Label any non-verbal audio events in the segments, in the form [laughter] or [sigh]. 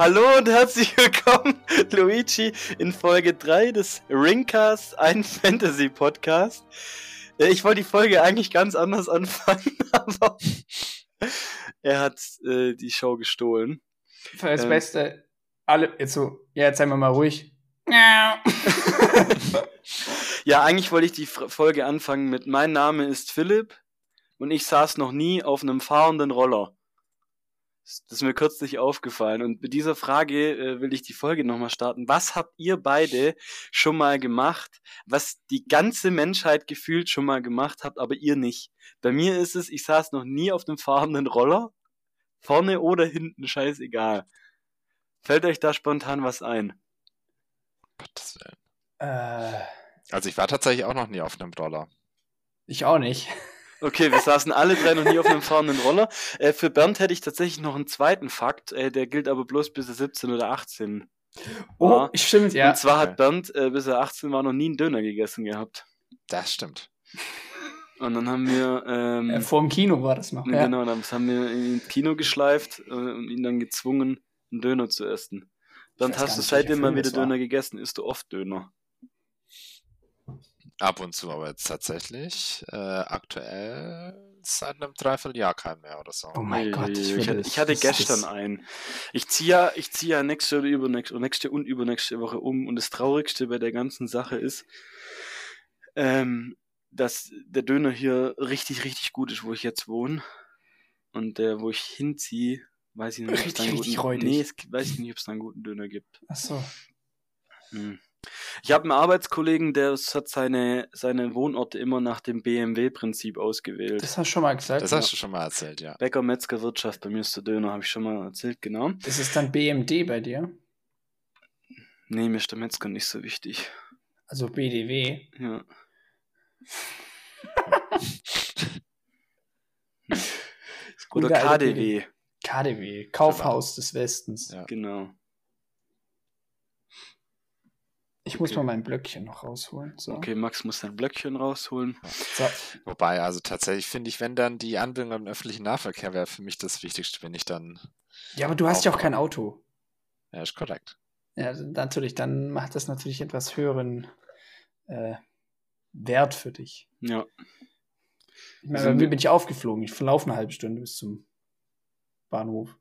Hallo und herzlich willkommen, [laughs] Luigi, in Folge 3 des Ringcast, ein Fantasy-Podcast. Äh, Ich wollte die Folge eigentlich ganz anders anfangen, [laughs] aber er hat äh, die Show gestohlen. Für das Ähm. Beste, alle, jetzt so, ja, jetzt seien wir mal ruhig. Ja. [laughs] Ja, eigentlich wollte ich die Folge anfangen mit Mein Name ist Philipp und ich saß noch nie auf einem fahrenden Roller. Das ist mir kürzlich aufgefallen und mit dieser Frage äh, will ich die Folge nochmal starten. Was habt ihr beide schon mal gemacht, was die ganze Menschheit gefühlt schon mal gemacht habt, aber ihr nicht? Bei mir ist es, ich saß noch nie auf einem fahrenden Roller, vorne oder hinten, scheißegal. Fällt euch da spontan was ein? Gottes Willen. Äh, Also ich war tatsächlich auch noch nie auf einem Roller. ich auch nicht. Okay, wir saßen alle drei noch nie auf einem fahrenden Roller. Äh, für Bernd hätte ich tatsächlich noch einen zweiten Fakt, äh, der gilt aber bloß bis er 17 oder 18. Oh, war. stimmt, ja. Und zwar hat Bernd, äh, bis er 18 war, noch nie einen Döner gegessen gehabt. Das stimmt. Und dann haben wir, ähm, Äh, vor dem Kino war das noch. Ja. genau, dann haben wir ihn ins Kino geschleift äh, und ihn dann gezwungen, einen Döner zu essen. Bernd, hast du seitdem mal wieder. Döner gegessen? Isst du oft Döner? Ab und zu, aber jetzt tatsächlich äh, aktuell seit einem Dreivierteljahr kein mehr oder so. Oh mein Gott, ich ich hatte, ich hatte gestern einen. Ich ziehe ja, ich ziehe ja nächste oder übernächste, nächste und übernächste Woche um. Und das Traurigste bei der ganzen Sache ist, ähm, dass der Döner hier richtig, richtig gut ist, wo ich jetzt wohne. Und der, wo ich hinziehe, weiß ich nicht, ob es einen richtig guten, nee, es gibt- weiß ich nicht, ob es da einen guten Döner gibt. Ach so. Hm. Ich habe einen Arbeitskollegen, der hat seine, seine Wohnorte immer nach dem BMW-Prinzip ausgewählt. Das hast du schon mal gesagt. Das hast du schon mal erzählt, ja. Bäcker, Metzger, Wirtschaft, bei mir ist der Döner, habe ich schon mal erzählt, genau. Ist dann BMD bei dir. Nee, mir ist der Metzger nicht so wichtig. Also BDW. Ja. [laughs] Oder KDW, KDW. Kaufhaus des Westens. Ja. genau. Ich muss Okay. mal mein Blöckchen noch rausholen. So. Okay, Max muss sein Blöckchen rausholen. So. Wobei, also tatsächlich finde ich, wenn dann die Anbindung am öffentlichen Nahverkehr wäre für mich das Wichtigste, wenn ich dann. Ja, aber du hast ja auch kein Auto. Ja, ist korrekt. Ja, also natürlich, dann macht das natürlich etwas höheren äh, Wert für dich. Ja. Ich meine, Also bei mir mi- bin ich aufgeflogen. Ich verlaufe eine halbe Stunde bis zum Bahnhof.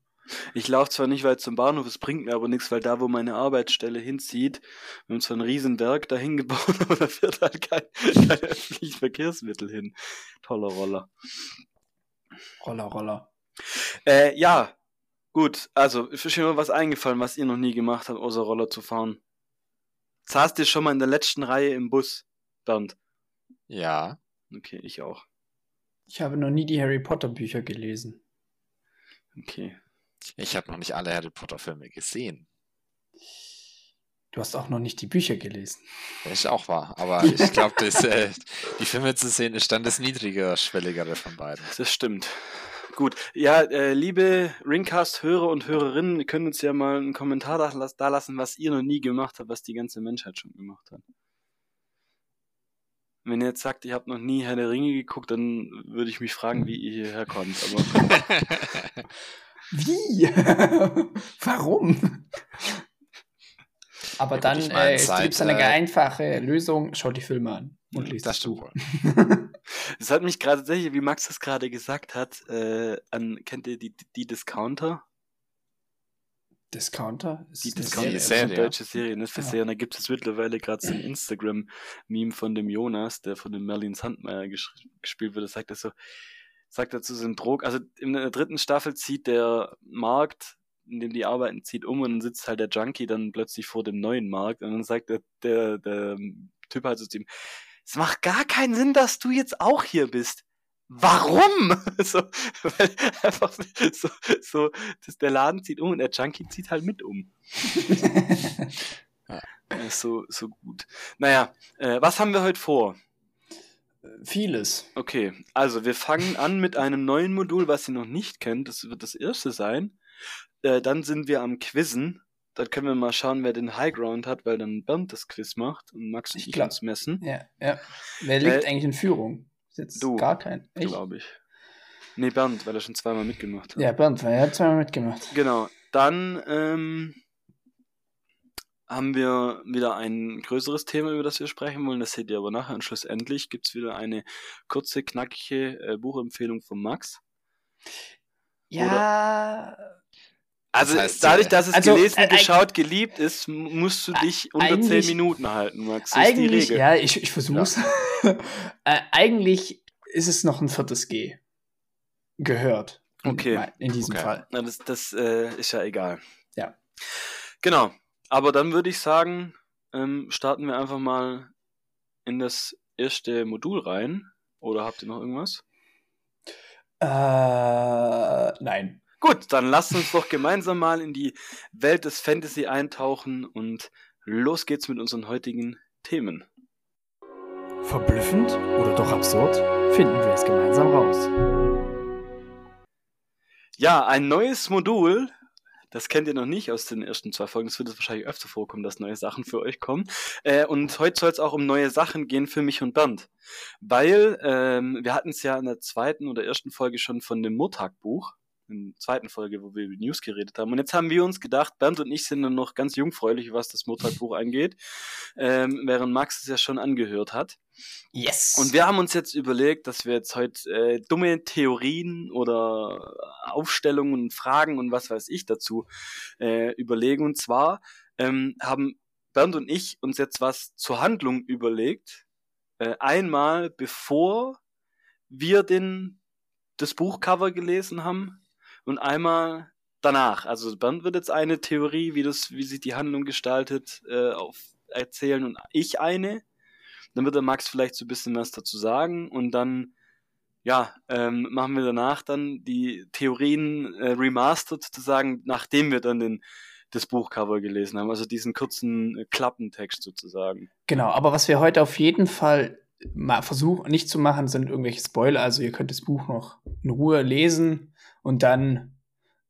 Ich laufe zwar nicht weit zum Bahnhof, es bringt mir aber nichts, weil da, wo meine Arbeitsstelle hinzieht, wir haben zwar ein Riesenwerk dahin gebaut, [laughs] aber da fährt halt kein, kein öffentliches Verkehrsmittel hin. Toller Roller. Roller, Roller. Äh, ja, gut. Also, ist mir schon mal was eingefallen, was ihr noch nie gemacht habt, außer Roller zu fahren. Saßt ihr schon mal in der letzten Reihe im Bus, Bernd? Ja. Okay, ich auch. Ich habe noch nie die Harry Potter Bücher gelesen. Okay. Ich habe noch nicht alle Harry Potter-Filme gesehen. Du hast auch noch nicht die Bücher gelesen. Das ist auch wahr. Aber [laughs] ich glaube, äh, die Filme zu sehen ist dann das niedriger-schwelligere von beiden. Das stimmt. Gut. Ja, äh, liebe Ringcast-Hörer und Hörerinnen, ihr könnt uns ja mal einen Kommentar da lassen, was ihr noch nie gemacht habt, was die ganze Menschheit schon gemacht hat. Wenn ihr jetzt sagt, ihr habt noch nie Herr der Ringe geguckt, dann würde ich mich fragen, wie ihr hierher kommt. Aber [laughs] Wie? [laughs] Warum? Aber Ja, dann ich mein, äh, es gibt eine äh, einfache Lösung. Schaut die Filme an und liest das das wohl. es hat mich gerade tatsächlich, wie Max das gerade gesagt hat, äh, an, kennt ihr die, die Discounter? Discounter? Ist Die eine Discounter ist Serie. eine deutsche Serie, ne? Für Ja. Serien. Da gibt es mittlerweile gerade so ein Instagram-Meme von dem Jonas, der von dem Merlin Sandmeier gespielt wird. Das sagt er so, sagt dazu so ein Drog. Also in der dritten Staffel zieht der Markt, in dem die arbeiten, zieht um und dann sitzt halt der Junkie dann plötzlich vor dem neuen Markt und dann sagt der, der, der Typ halt so zu ihm, es macht gar keinen Sinn, dass du jetzt auch hier bist. Warum? [laughs] So, weil einfach so, so das, der Laden zieht um und der Junkie zieht halt mit um. [laughs] Ja, so, so gut. Naja, äh, was haben wir heute vor? Vieles. Okay, also wir fangen an mit einem neuen Modul, was ihr noch nicht kennt. Das wird das erste sein. Äh, dann sind wir am Quizzen. Dann können wir mal schauen, wer den Highground hat, weil dann Bernd das Quiz macht und Max und Ich ich uns messen, Ja, ja. Wer liegt Äh, eigentlich in Führung? Jetzt du, gar kein. Glaube ich. Nee, Bernd, weil er schon zweimal mitgemacht hat. Ja, Bernd, weil er hat zweimal mitgemacht. Genau. Dann ähm, haben wir wieder ein größeres Thema, über das wir sprechen wollen. Das seht ihr aber nachher. Und schlussendlich gibt es wieder eine kurze, knackige äh, Buchempfehlung von Max. Ja. Also Das heißt, dadurch, äh, dass es also, gelesen, äh, geschaut, geliebt ist, musst du dich unter zehn eigentlich- Minuten halten, Max. Das ist die Eigentlich, Regel. ja, ich, ich versuch's. [laughs] äh, eigentlich ist es noch ein viertes G. Gehört. In- Okay. In diesem Okay. Fall. Na, das das äh, ist ja egal. Ja. Genau. Aber dann würde ich sagen, ähm, starten wir einfach mal in das erste Modul rein. Oder habt ihr noch irgendwas? Äh, nein. Gut, dann lasst uns doch gemeinsam mal in die Welt des Fantasy eintauchen und los geht's mit unseren heutigen Themen. Verblüffend oder doch absurd? Finden wir es gemeinsam raus. Ja, ein neues Modul. Das kennt ihr noch nicht aus den ersten zwei Folgen. Es wird es wahrscheinlich öfter vorkommen, dass neue Sachen für euch kommen. Äh, und heute soll es auch um neue Sachen gehen für mich und Bernd. Weil ähm, wir hatten es ja in der zweiten oder ersten Folge schon von dem Murtag-Buch. In der zweiten Folge, wo wir über News geredet haben. Und jetzt haben wir uns gedacht, Bernd und ich sind dann noch ganz jungfräulich, was das Murtag-Buch angeht. Ähm, während Max es ja schon angehört hat. Yes. Und wir haben uns jetzt überlegt, dass wir jetzt heute äh, dumme Theorien oder Aufstellungen und Fragen und was weiß ich dazu äh, überlegen. Und zwar ähm, haben Bernd und ich uns jetzt was zur Handlung überlegt. Äh, einmal bevor wir den, das Buchcover gelesen haben und einmal danach. Also Bernd wird jetzt eine Theorie, wie, das, wie sich die Handlung gestaltet, äh, auf, erzählen und ich eine. Dann wird der Max vielleicht so ein bisschen was dazu sagen und dann, ja, ähm, machen wir danach dann die Theorien äh, remastered sozusagen, nachdem wir dann den, das Buchcover gelesen haben, also diesen kurzen äh, Klappentext sozusagen. Genau, aber was wir heute auf jeden Fall mal versuchen nicht zu machen, sind irgendwelche Spoiler. Also ihr könnt das Buch noch in Ruhe lesen und dann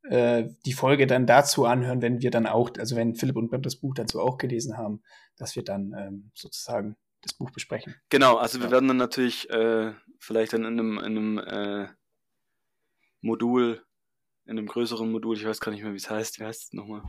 äh, die Folge dann dazu anhören, wenn wir dann auch, also wenn Philipp und Bernd das Buch dazu auch gelesen haben, dass wir dann ähm, sozusagen das Buch besprechen. Genau, also wir Ja. werden dann natürlich äh, vielleicht dann in einem, in einem äh, Modul, in einem größeren Modul, ich weiß gar nicht mehr, wie es heißt, wie heißt es nochmal?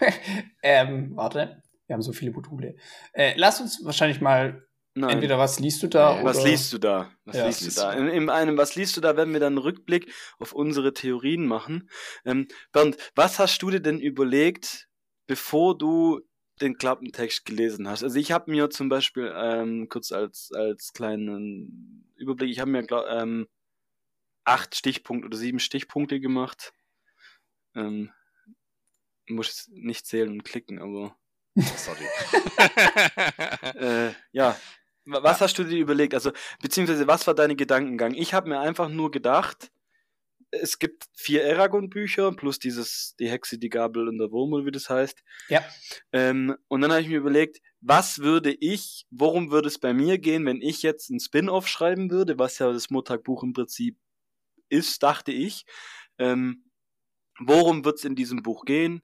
[laughs] ähm, warte, wir haben so viele Module. Äh, lass uns wahrscheinlich mal, Nein. entweder was liest du da Nee, Was oder liest du da? Was Ja. liest du da? In, in einem Was liest du da werden wir dann einen Rückblick auf unsere Theorien machen. Ähm, Bernd, was hast du dir denn überlegt, bevor du den Klappentext gelesen hast? Also ich habe mir zum Beispiel ähm, kurz als als kleinen Überblick, ich habe mir glaub, ähm, acht Stichpunkte oder sieben Stichpunkte gemacht. Ähm, muss nicht zählen und klicken, aber Sorry. [laughs] [laughs] äh, ja. Wa- Was hast du dir überlegt? Also, beziehungsweise, was war dein Gedankengang? Ich habe mir einfach nur gedacht, es gibt vier Eragon-Bücher plus dieses, die Hexe, die Gabel und der Wurm, oder wie das heißt. Ja. Ähm, und dann habe ich mir überlegt, was würde ich, worum würde es bei mir gehen, wenn ich jetzt ein Spin-off schreiben würde, was ja das Montag-Buch im Prinzip ist, dachte ich. Ähm, worum wird es in diesem Buch gehen?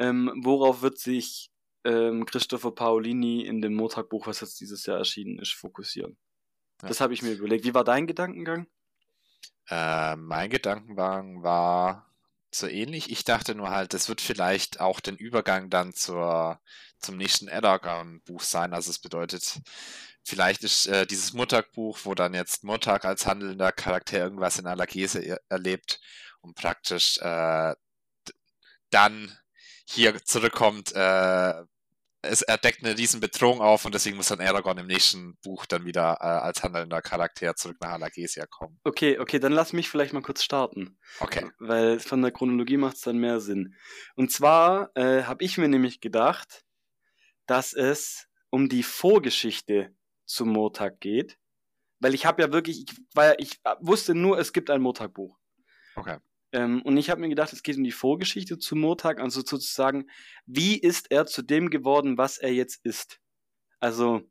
Ähm, worauf wird sich ähm, Christopher Paolini in dem Montag-Buch, was jetzt dieses Jahr erschienen ist, fokussieren? Ja. Das habe ich mir überlegt. Wie war dein Gedankengang? Äh, mein Gedankenwagen war so ähnlich. Ich dachte nur halt, das wird vielleicht auch den Übergang dann zur, zum nächsten Eragon-Buch sein. Also es bedeutet, vielleicht ist äh, dieses Murtag-Buch, wo dann jetzt Murtag als handelnder Charakter irgendwas in Alagese er erlebt und praktisch äh, dann hier zurückkommt, äh, es, er deckt eine riesen Bedrohung auf und deswegen muss dann Aragorn im nächsten Buch dann wieder äh, als handelnder Charakter zurück nach Alagesia kommen. Okay, okay, dann lass mich vielleicht mal kurz starten. Okay. Weil von der Chronologie macht es dann mehr Sinn. Und zwar äh, habe ich mir nämlich gedacht, dass es um die Vorgeschichte zum Montag geht. Weil ich habe ja wirklich, ich, ja, ich wusste nur, es gibt ein Montag-Buch. Okay. Ähm, und ich habe mir gedacht, es geht um die Vorgeschichte zum Montag, also sozusagen, wie ist er zu dem geworden, was er jetzt ist? Also,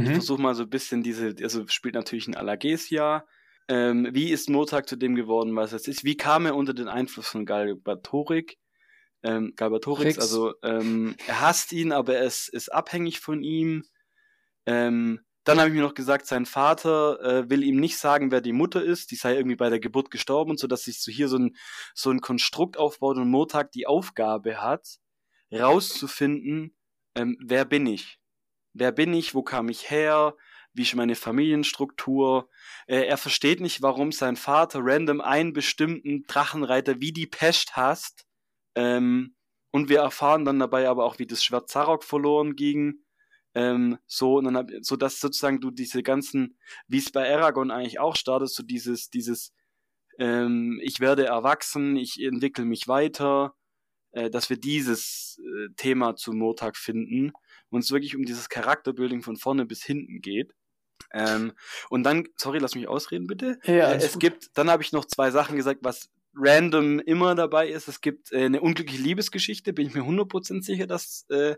ich Mhm. versuche mal so ein bisschen diese, also spielt natürlich ein Alagesia. Ähm, wie ist Montag zu dem geworden, was es ist? Wie kam er unter den Einfluss von Galbatorik? Ähm, Galbatorix, Rix. also ähm, er hasst ihn, aber er ist, ist abhängig von ihm. Ähm, Dann habe ich mir noch gesagt, sein Vater äh, will ihm nicht sagen, wer die Mutter ist. Die sei irgendwie bei der Geburt gestorben, so dass sich so hier so ein, so ein Konstrukt aufbaut und Murtag die Aufgabe hat, rauszufinden, ähm, wer bin ich? Wer bin ich? Wo kam ich her? Wie ist meine Familienstruktur? Äh, er versteht nicht, warum sein Vater random einen bestimmten Drachenreiter wie die Pest hasst. Ähm, und wir erfahren dann dabei aber auch, wie das Schwert Zarok verloren ging. Ähm, so, und dann, so dass sozusagen du diese ganzen, wie es bei Aragon eigentlich auch startest, so dieses, dieses, ähm, ich werde erwachsen, ich entwickle mich weiter, äh, dass wir dieses äh, Thema zu Murtag finden und es wirklich um dieses Charakterbuilding von vorne bis hinten geht. Ähm, und dann, sorry, lass mich ausreden bitte. Ja, äh, es gut. gibt, dann habe ich noch zwei Sachen gesagt, was random immer dabei ist. Es gibt äh, eine unglückliche Liebesgeschichte, bin ich mir 100% sicher, dass äh,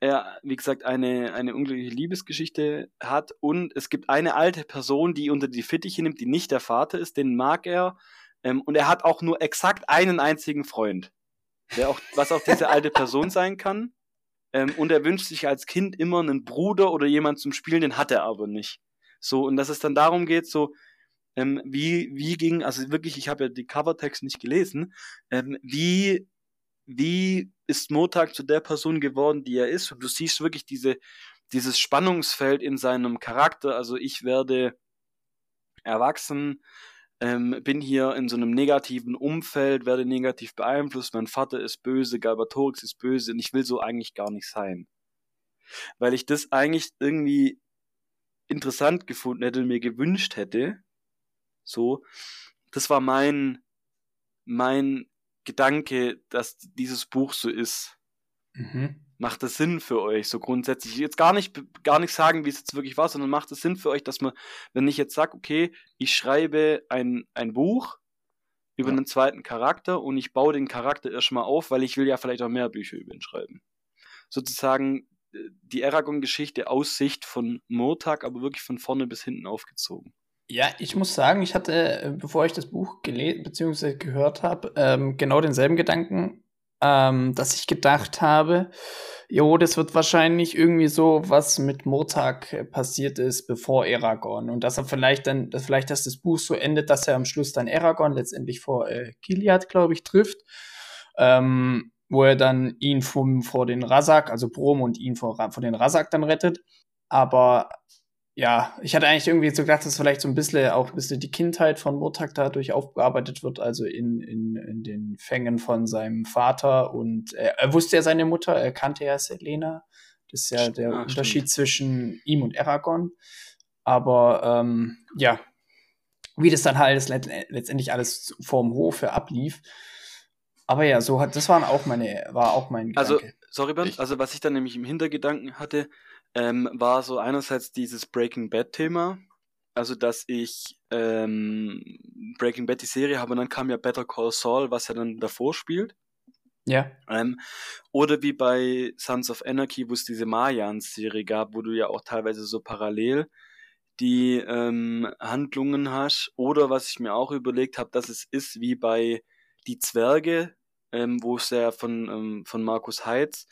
er, wie gesagt, eine, eine unglückliche Liebesgeschichte hat. Und es gibt eine alte Person, die unter die Fittiche nimmt, die nicht der Vater ist, den mag er. Ähm, und er hat auch nur exakt einen einzigen Freund, der auch, was auch diese alte Person sein kann. Ähm, und er wünscht sich als Kind immer einen Bruder oder jemand zum Spielen, den hat er aber nicht. So, und dass es dann darum geht, so, ähm, wie, wie ging, also wirklich, ich habe ja die Covertext nicht gelesen, ähm, wie, wie ist Motag zu der Person geworden, die er ist? Und du siehst wirklich diese, dieses Spannungsfeld in seinem Charakter. Also ich werde erwachsen, ähm, bin hier in so einem negativen Umfeld, werde negativ beeinflusst, mein Vater ist böse, Galbatorix ist böse und ich will so eigentlich gar nicht sein. Weil ich das eigentlich irgendwie interessant gefunden hätte und mir gewünscht hätte. So, das war mein, mein Gedanke, dass dieses Buch so ist. Mhm. Macht das Sinn für euch, so grundsätzlich? Jetzt gar nicht, gar nicht sagen, wie es jetzt wirklich war, sondern macht es Sinn für euch, dass man, wenn ich jetzt sage, okay, ich schreibe ein, ein Buch über Ja. einen zweiten Charakter und ich baue den Charakter erstmal auf, weil ich will ja vielleicht auch mehr Bücher über ihn schreiben. Sozusagen äh, die Aragon-Geschichte aus Sicht von Murtag, aber wirklich von vorne bis hinten aufgezogen. Ja, ich muss sagen, ich hatte, äh, bevor ich das Buch gelesen bzw. gehört habe, ähm, genau denselben Gedanken, ähm, dass ich gedacht habe, jo, das wird wahrscheinlich irgendwie so, was mit Murtag äh, passiert ist, bevor Aragorn. Und dass er vielleicht dann, dass vielleicht, dass das Buch so endet, dass er am Schluss dann Aragorn letztendlich vor äh, Gilead, glaube ich, trifft. Ähm, wo er dann ihn vom, vor den Razak, also Brom und ihn vor, vor den Razak dann rettet. Aber ja, ich hatte eigentlich irgendwie so gedacht, dass vielleicht so ein bisschen auch ein bisschen die Kindheit von Murtag dadurch aufgearbeitet wird, also in, in, in den Fängen von seinem Vater und er, er wusste ja seine Mutter, er kannte ja Selena. Das ist ja der Ah, Unterschied zwischen ihm und Aragorn. Aber ähm, ja, wie das dann halt let letztendlich alles vorm Hofe ablief. Aber ja, so hat das waren auch meine, war auch mein Also, Gedanke. sorry, Bernd, also was ich dann nämlich im Hintergedanken hatte, ähm, war so einerseits dieses Breaking Bad-Thema, also dass ich ähm, Breaking Bad die Serie habe und dann kam ja Better Call Saul, was ja dann davor spielt. ja. Ähm, oder wie bei Sons of Anarchy, wo es diese Mayans-Serie gab, wo du ja auch teilweise so parallel die ähm, Handlungen hast. Oder was ich mir auch überlegt habe, dass es ist wie bei Die Zwerge, ähm, wo es ja von, ähm, von Markus Heitz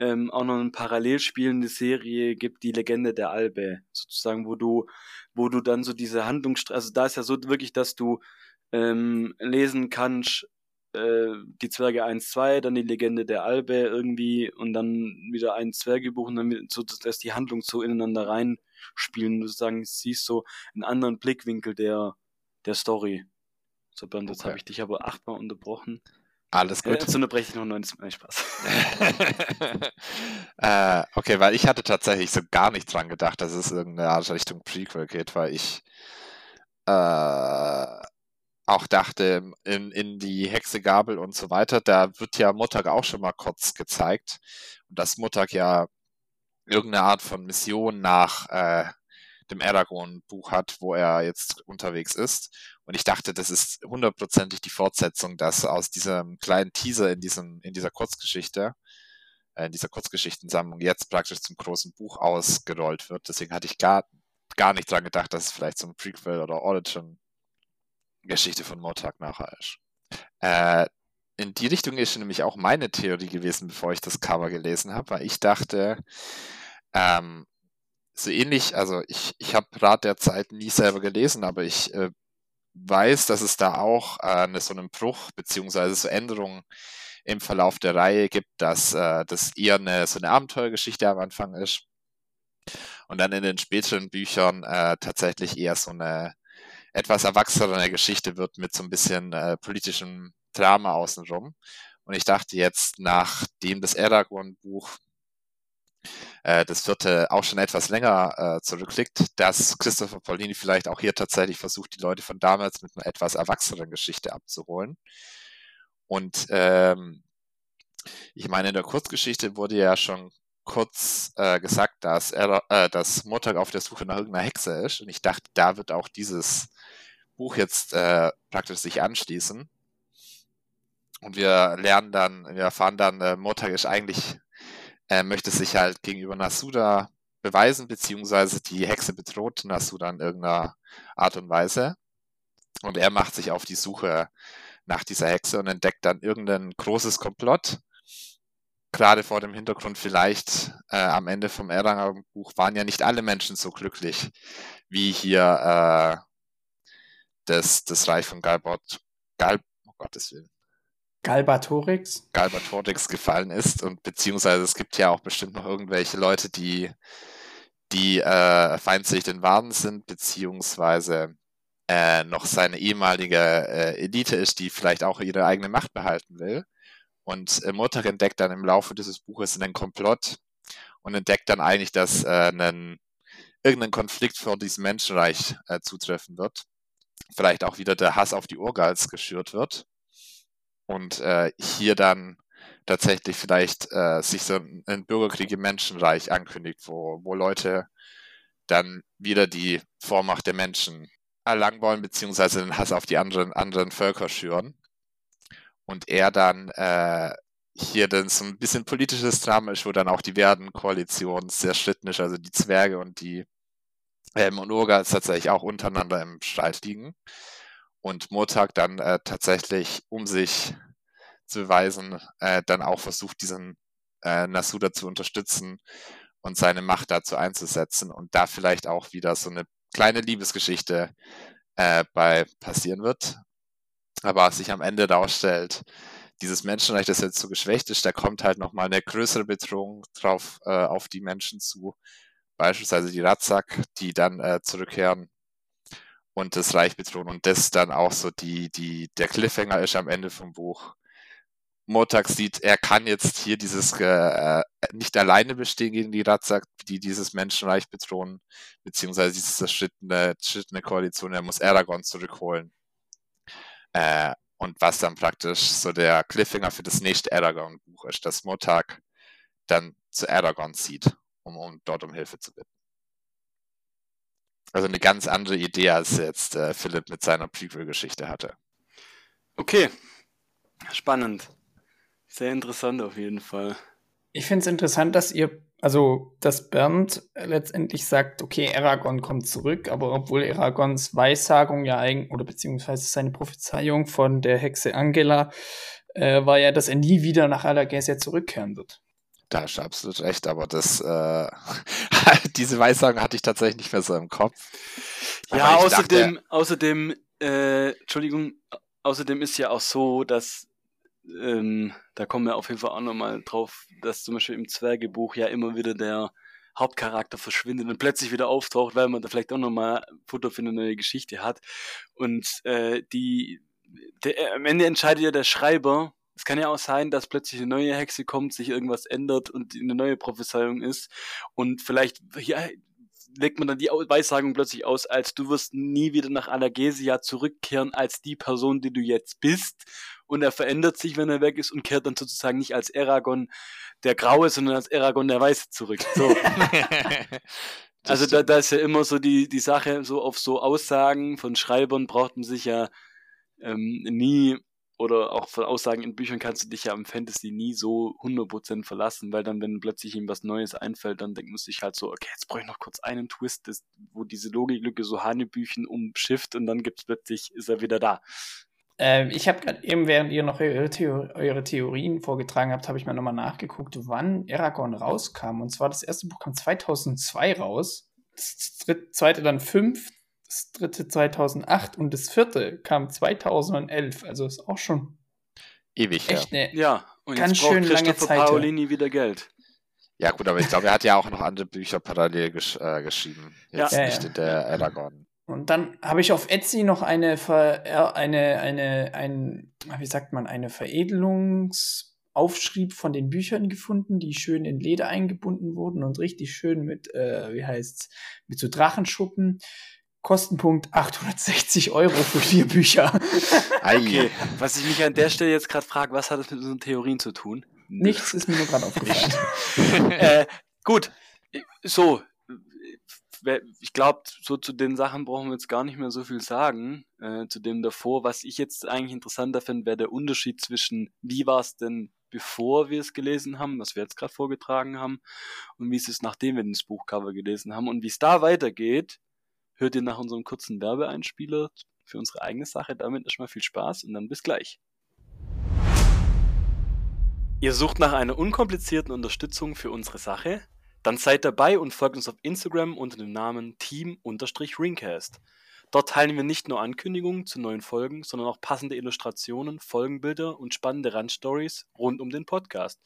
ähm, auch noch eine parallel spielende Serie gibt, die Legende der Albe, sozusagen, wo du, wo du dann so diese Handlungsstränge, also da ist ja so wirklich, dass du ähm, lesen kannst, äh, die Zwerge 1, 2, dann die Legende der Albe irgendwie und dann wieder ein Zwergebuch und dann so, dass die Handlung so ineinander reinspielen. Du sagen, siehst so einen anderen Blickwinkel der, der Story. So, Bernd, jetzt Okay. habe ich dich aber achtmal unterbrochen. Alles Äh, gut. jetzt unterbreche ich noch neun Nein, Spaß. [laughs] äh, okay, weil ich hatte tatsächlich so gar nicht dran gedacht, dass es irgendeine Art Richtung Prequel geht, weil ich äh, auch dachte, in, in die Hexe Gabel und so weiter, da wird ja Muttag auch schon mal kurz gezeigt. Und dass Muttag ja irgendeine Art von Mission nach äh, dem Aragorn-Buch hat, wo er jetzt unterwegs ist. Und ich dachte, das ist hundertprozentig die Fortsetzung, dass aus diesem kleinen Teaser in, diesem, in dieser Kurzgeschichte, äh, in dieser Kurzgeschichtensammlung jetzt praktisch zum großen Buch ausgerollt wird. Deswegen hatte ich gar, gar nicht dran gedacht, dass es vielleicht so ein Prequel oder Origin-Geschichte von Motag nachher ist. Äh, in die Richtung ist nämlich auch meine Theorie gewesen, bevor ich das Cover gelesen habe, weil ich dachte, ähm, so ähnlich, also ich, ich habe Rat der Zeit nie selber gelesen, aber ich äh, weiß, dass es da auch äh, eine, so einen Bruch beziehungsweise so Änderungen im Verlauf der Reihe gibt, dass äh, das eher eine, so eine Abenteuergeschichte am Anfang ist und dann in den späteren Büchern äh, tatsächlich eher so eine etwas erwachsenere Geschichte wird mit so ein bisschen äh, politischem Drama außenrum. Und ich dachte jetzt, nachdem das Aragorn-Buch äh, das vierte auch schon etwas länger äh, zurückliegt, dass Christopher Paulini vielleicht auch hier tatsächlich versucht, die Leute von damals mit einer etwas erwachseneren Geschichte abzuholen. Und ähm, ich meine, in der Kurzgeschichte wurde ja schon kurz äh, gesagt, dass, er, äh, dass Montag auf der Suche nach irgendeiner Hexe ist. Und ich dachte, da wird auch dieses Buch jetzt äh, praktisch sich anschließen. Und wir lernen dann, wir erfahren dann, äh, Montag ist eigentlich er möchte sich halt gegenüber Nasuda beweisen, beziehungsweise die Hexe bedroht Nasuda in irgendeiner Art und Weise. Und er macht sich auf die Suche nach dieser Hexe und entdeckt dann irgendein großes Komplott. Gerade vor dem Hintergrund vielleicht äh, am Ende vom Erlanger Buch waren ja nicht alle Menschen so glücklich, wie hier äh, das, das Reich von Galbot, Gal, oh Gottes Willen, Galbatorix? Galbatorix gefallen ist und beziehungsweise es gibt ja auch bestimmt noch irgendwelche Leute, die, die äh, feindlich den Waden sind, beziehungsweise äh, noch seine ehemalige äh, Elite ist, die vielleicht auch ihre eigene Macht behalten will. Und äh, Mutter entdeckt dann im Laufe dieses Buches einen Komplott und entdeckt dann eigentlich, dass äh, einen, irgendein Konflikt vor diesem Menschenreich äh, zutreffen wird. Vielleicht auch wieder der Hass auf die Urgals geschürt wird und äh, hier dann tatsächlich vielleicht äh, sich so ein Bürgerkrieg im Menschenreich ankündigt, wo, wo Leute dann wieder die Vormacht der Menschen erlangen wollen, beziehungsweise den Hass auf die anderen, anderen Völker schüren. Und er dann äh, hier dann so ein bisschen politisches Drama ist, wo dann auch die Werden-Koalition sehr schlitten ist, also die Zwerge und die ähm, und Urgals tatsächlich auch untereinander im Streit liegen und Murtag dann äh, tatsächlich, um sich zu beweisen, äh, dann auch versucht, diesen äh, Nasuda zu unterstützen und seine Macht dazu einzusetzen und da vielleicht auch wieder so eine kleine Liebesgeschichte äh, bei passieren wird. Aber was sich am Ende darstellt, dieses Menschenrecht, das jetzt so geschwächt ist, da kommt halt nochmal eine größere Bedrohung drauf äh, auf die Menschen zu. Beispielsweise die Ratzak, die dann äh, zurückkehren und das Reich bedrohen und das dann auch so die, die, der Cliffhanger ist am Ende vom Buch. Motag sieht, er kann jetzt hier dieses äh, nicht alleine bestehen gegen die Ratzak, die dieses Menschenreich bedrohen, beziehungsweise diese zerschrittene, zerschrittene Koalition, er muss Aragorn zurückholen. Äh, und was dann praktisch so der Cliffhanger für das nächste Aragorn-Buch ist, dass Motag dann zu Aragorn zieht, um, um dort um Hilfe zu bitten. Also eine ganz andere Idee, als jetzt äh, Philipp mit seiner Prequel-Geschichte hatte. Okay, spannend. Sehr interessant auf jeden Fall. Ich finde es interessant, dass ihr, also dass Bernd letztendlich sagt, okay, Aragorn kommt zurück, aber obwohl Aragons Weissagung ja eigentlich, oder beziehungsweise seine Prophezeiung von der Hexe Angela, äh, war ja, dass er nie wieder nach Alagasia zurückkehren wird. Da hast du absolut recht, aber das, äh, [laughs] diese Weissagung hatte ich tatsächlich nicht mehr so im Kopf. Ja, außerdem, dachte, außerdem, äh, Entschuldigung, außerdem ist ja auch so, dass, ähm, da kommen wir auf jeden Fall auch nochmal drauf, dass zum Beispiel im Zwergebuch ja immer wieder der Hauptcharakter verschwindet und plötzlich wieder auftaucht, weil man da vielleicht auch nochmal Futter für eine neue Geschichte hat. Und äh, die, der, am Ende entscheidet ja der Schreiber, es kann ja auch sein, dass plötzlich eine neue Hexe kommt, sich irgendwas ändert und eine neue Prophezeiung ist. Und vielleicht ja, legt man dann die Weissagung plötzlich aus, als du wirst nie wieder nach Analgesia zurückkehren als die Person, die du jetzt bist. Und er verändert sich, wenn er weg ist und kehrt dann sozusagen nicht als Aragon der Graue, sondern als Aragon der Weiße zurück. So. [laughs] also da, da ist ja immer so die, die Sache, so auf so Aussagen von Schreibern braucht man sich ja ähm, nie oder auch von Aussagen in Büchern kannst du dich ja im Fantasy nie so 100% verlassen, weil dann, wenn plötzlich ihm was Neues einfällt, dann denkt man sich halt so, okay, jetzt brauche ich noch kurz einen Twist, das, wo diese Logiklücke so Hanebüchen umschifft und dann gibt's plötzlich, ist er wieder da. Ähm, ich habe gerade eben, während ihr noch eure, Theor eure Theorien vorgetragen habt, habe ich mal nochmal nachgeguckt, wann Aragorn rauskam. Und zwar das erste Buch kam 2002 raus. das dritte, zweite dann 5, das dritte 2008 und das vierte kam 2011. Also ist auch schon Ewig, echt ja. eine Ja, und Ganz jetzt braucht schön lange Zeit, ja. Paolini wieder Geld. Ja, gut, aber ich glaube, er hat ja auch noch andere Bücher parallel gesch äh, geschrieben. Jetzt Ja. Nicht ja. in der Aragorn. Und dann habe ich auf Etsy noch eine, Ver äh, eine, eine, ein, wie sagt man, eine Veredelungsaufschrieb von den Büchern gefunden, die schön in Leder eingebunden wurden und richtig schön mit, äh, wie heißt's, mit so Drachenschuppen. Kostenpunkt 860 Euro für vier Bücher. Okay, was ich mich an der Stelle jetzt gerade frage, was hat das mit unseren Theorien zu tun? Nichts ist mir nur gerade aufgefallen. [laughs] äh, gut, so. Ich glaube, so zu den Sachen brauchen wir jetzt gar nicht mehr so viel sagen. Äh, zu dem davor, was ich jetzt eigentlich interessanter finde, wäre der Unterschied zwischen, wie war es denn, bevor wir es gelesen haben, was wir jetzt gerade vorgetragen haben, und wie es ist, nachdem wir das Buchcover gelesen haben. Und wie es da weitergeht, hört ihr nach unserem kurzen Werbeeinspieler für unsere eigene Sache. Damit erstmal viel Spaß und dann bis gleich. Ihr sucht nach einer unkomplizierten Unterstützung für unsere Sache? Dann seid dabei und folgt uns auf Instagram unter dem Namen Team-Ringcast. Dort teilen wir nicht nur Ankündigungen zu neuen Folgen, sondern auch passende Illustrationen, Folgenbilder und spannende Randstories rund um den Podcast.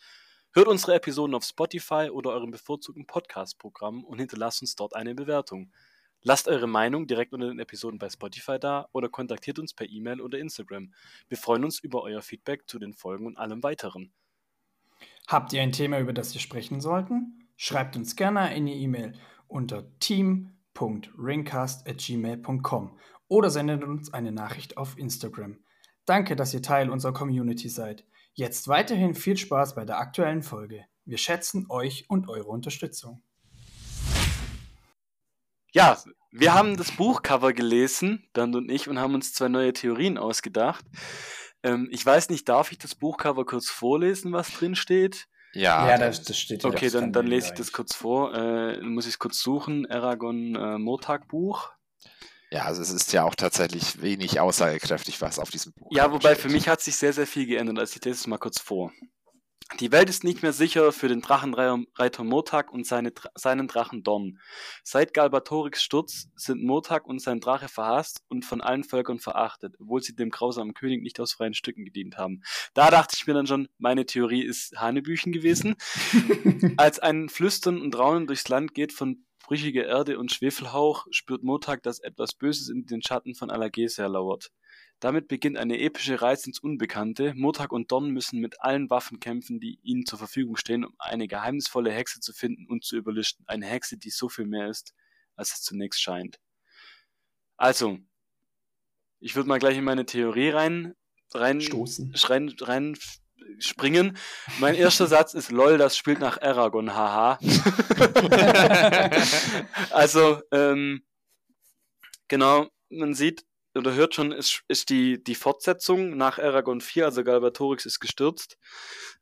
Hört unsere Episoden auf Spotify oder eurem bevorzugten Podcast-Programm und hinterlasst uns dort eine Bewertung. Lasst eure Meinung direkt unter den Episoden bei Spotify da oder kontaktiert uns per E-Mail oder Instagram. Wir freuen uns über euer Feedback zu den Folgen und allem weiteren. Habt ihr ein Thema, über das wir sprechen sollten? Schreibt uns gerne eine E-Mail unter team.ringcast.gmail.com oder sendet uns eine Nachricht auf Instagram. Danke, dass ihr Teil unserer Community seid. Jetzt weiterhin viel Spaß bei der aktuellen Folge. Wir schätzen euch und eure Unterstützung. Ja, wir haben das Buchcover gelesen, Bernd und ich, und haben uns zwei neue Theorien ausgedacht. Ähm, ich weiß nicht, darf ich das Buchcover kurz vorlesen, was drin steht? Ja, ja, das, das steht ja. Okay, dann, dann lese ich da das kurz vor. Äh, dann muss ich es kurz suchen. Aragon äh, Motag Buch. ja, also es ist ja auch tatsächlich wenig aussagekräftig, was auf diesem Buch Ja, wobei für steht. mich hat sich sehr, sehr viel geändert. Also ich lese es mal kurz vor. Die Welt ist nicht mehr sicher für den Drachenreiter Motag und seine, seinen Drachen Dorn. Seit Galbatorix Sturz sind Motag und sein Drache verhasst und von allen Völkern verachtet, obwohl sie dem grausamen König nicht aus freien Stücken gedient haben. Da dachte ich mir dann schon, meine Theorie ist Hanebüchen gewesen. [laughs] Als ein Flüstern und Raunen durchs Land geht von brüchiger Erde und Schwefelhauch, spürt Motag, dass etwas Böses in den Schatten von Alagesia lauert. Damit beginnt eine epische Reise ins Unbekannte. Motag und Don müssen mit allen Waffen kämpfen, die ihnen zur Verfügung stehen, um eine geheimnisvolle Hexe zu finden und zu überlisten. Eine Hexe, die so viel mehr ist, als es zunächst scheint. Also, ich würde mal gleich in meine Theorie rein, rein, Stoßen. rein, rein springen. Mein erster Satz ist, lol, das spielt nach Aragon, haha. [laughs] [laughs] also, ähm, genau, man sieht oder hört schon, es ist die, die Fortsetzung nach Aragon 4, also Galbatorix ist gestürzt,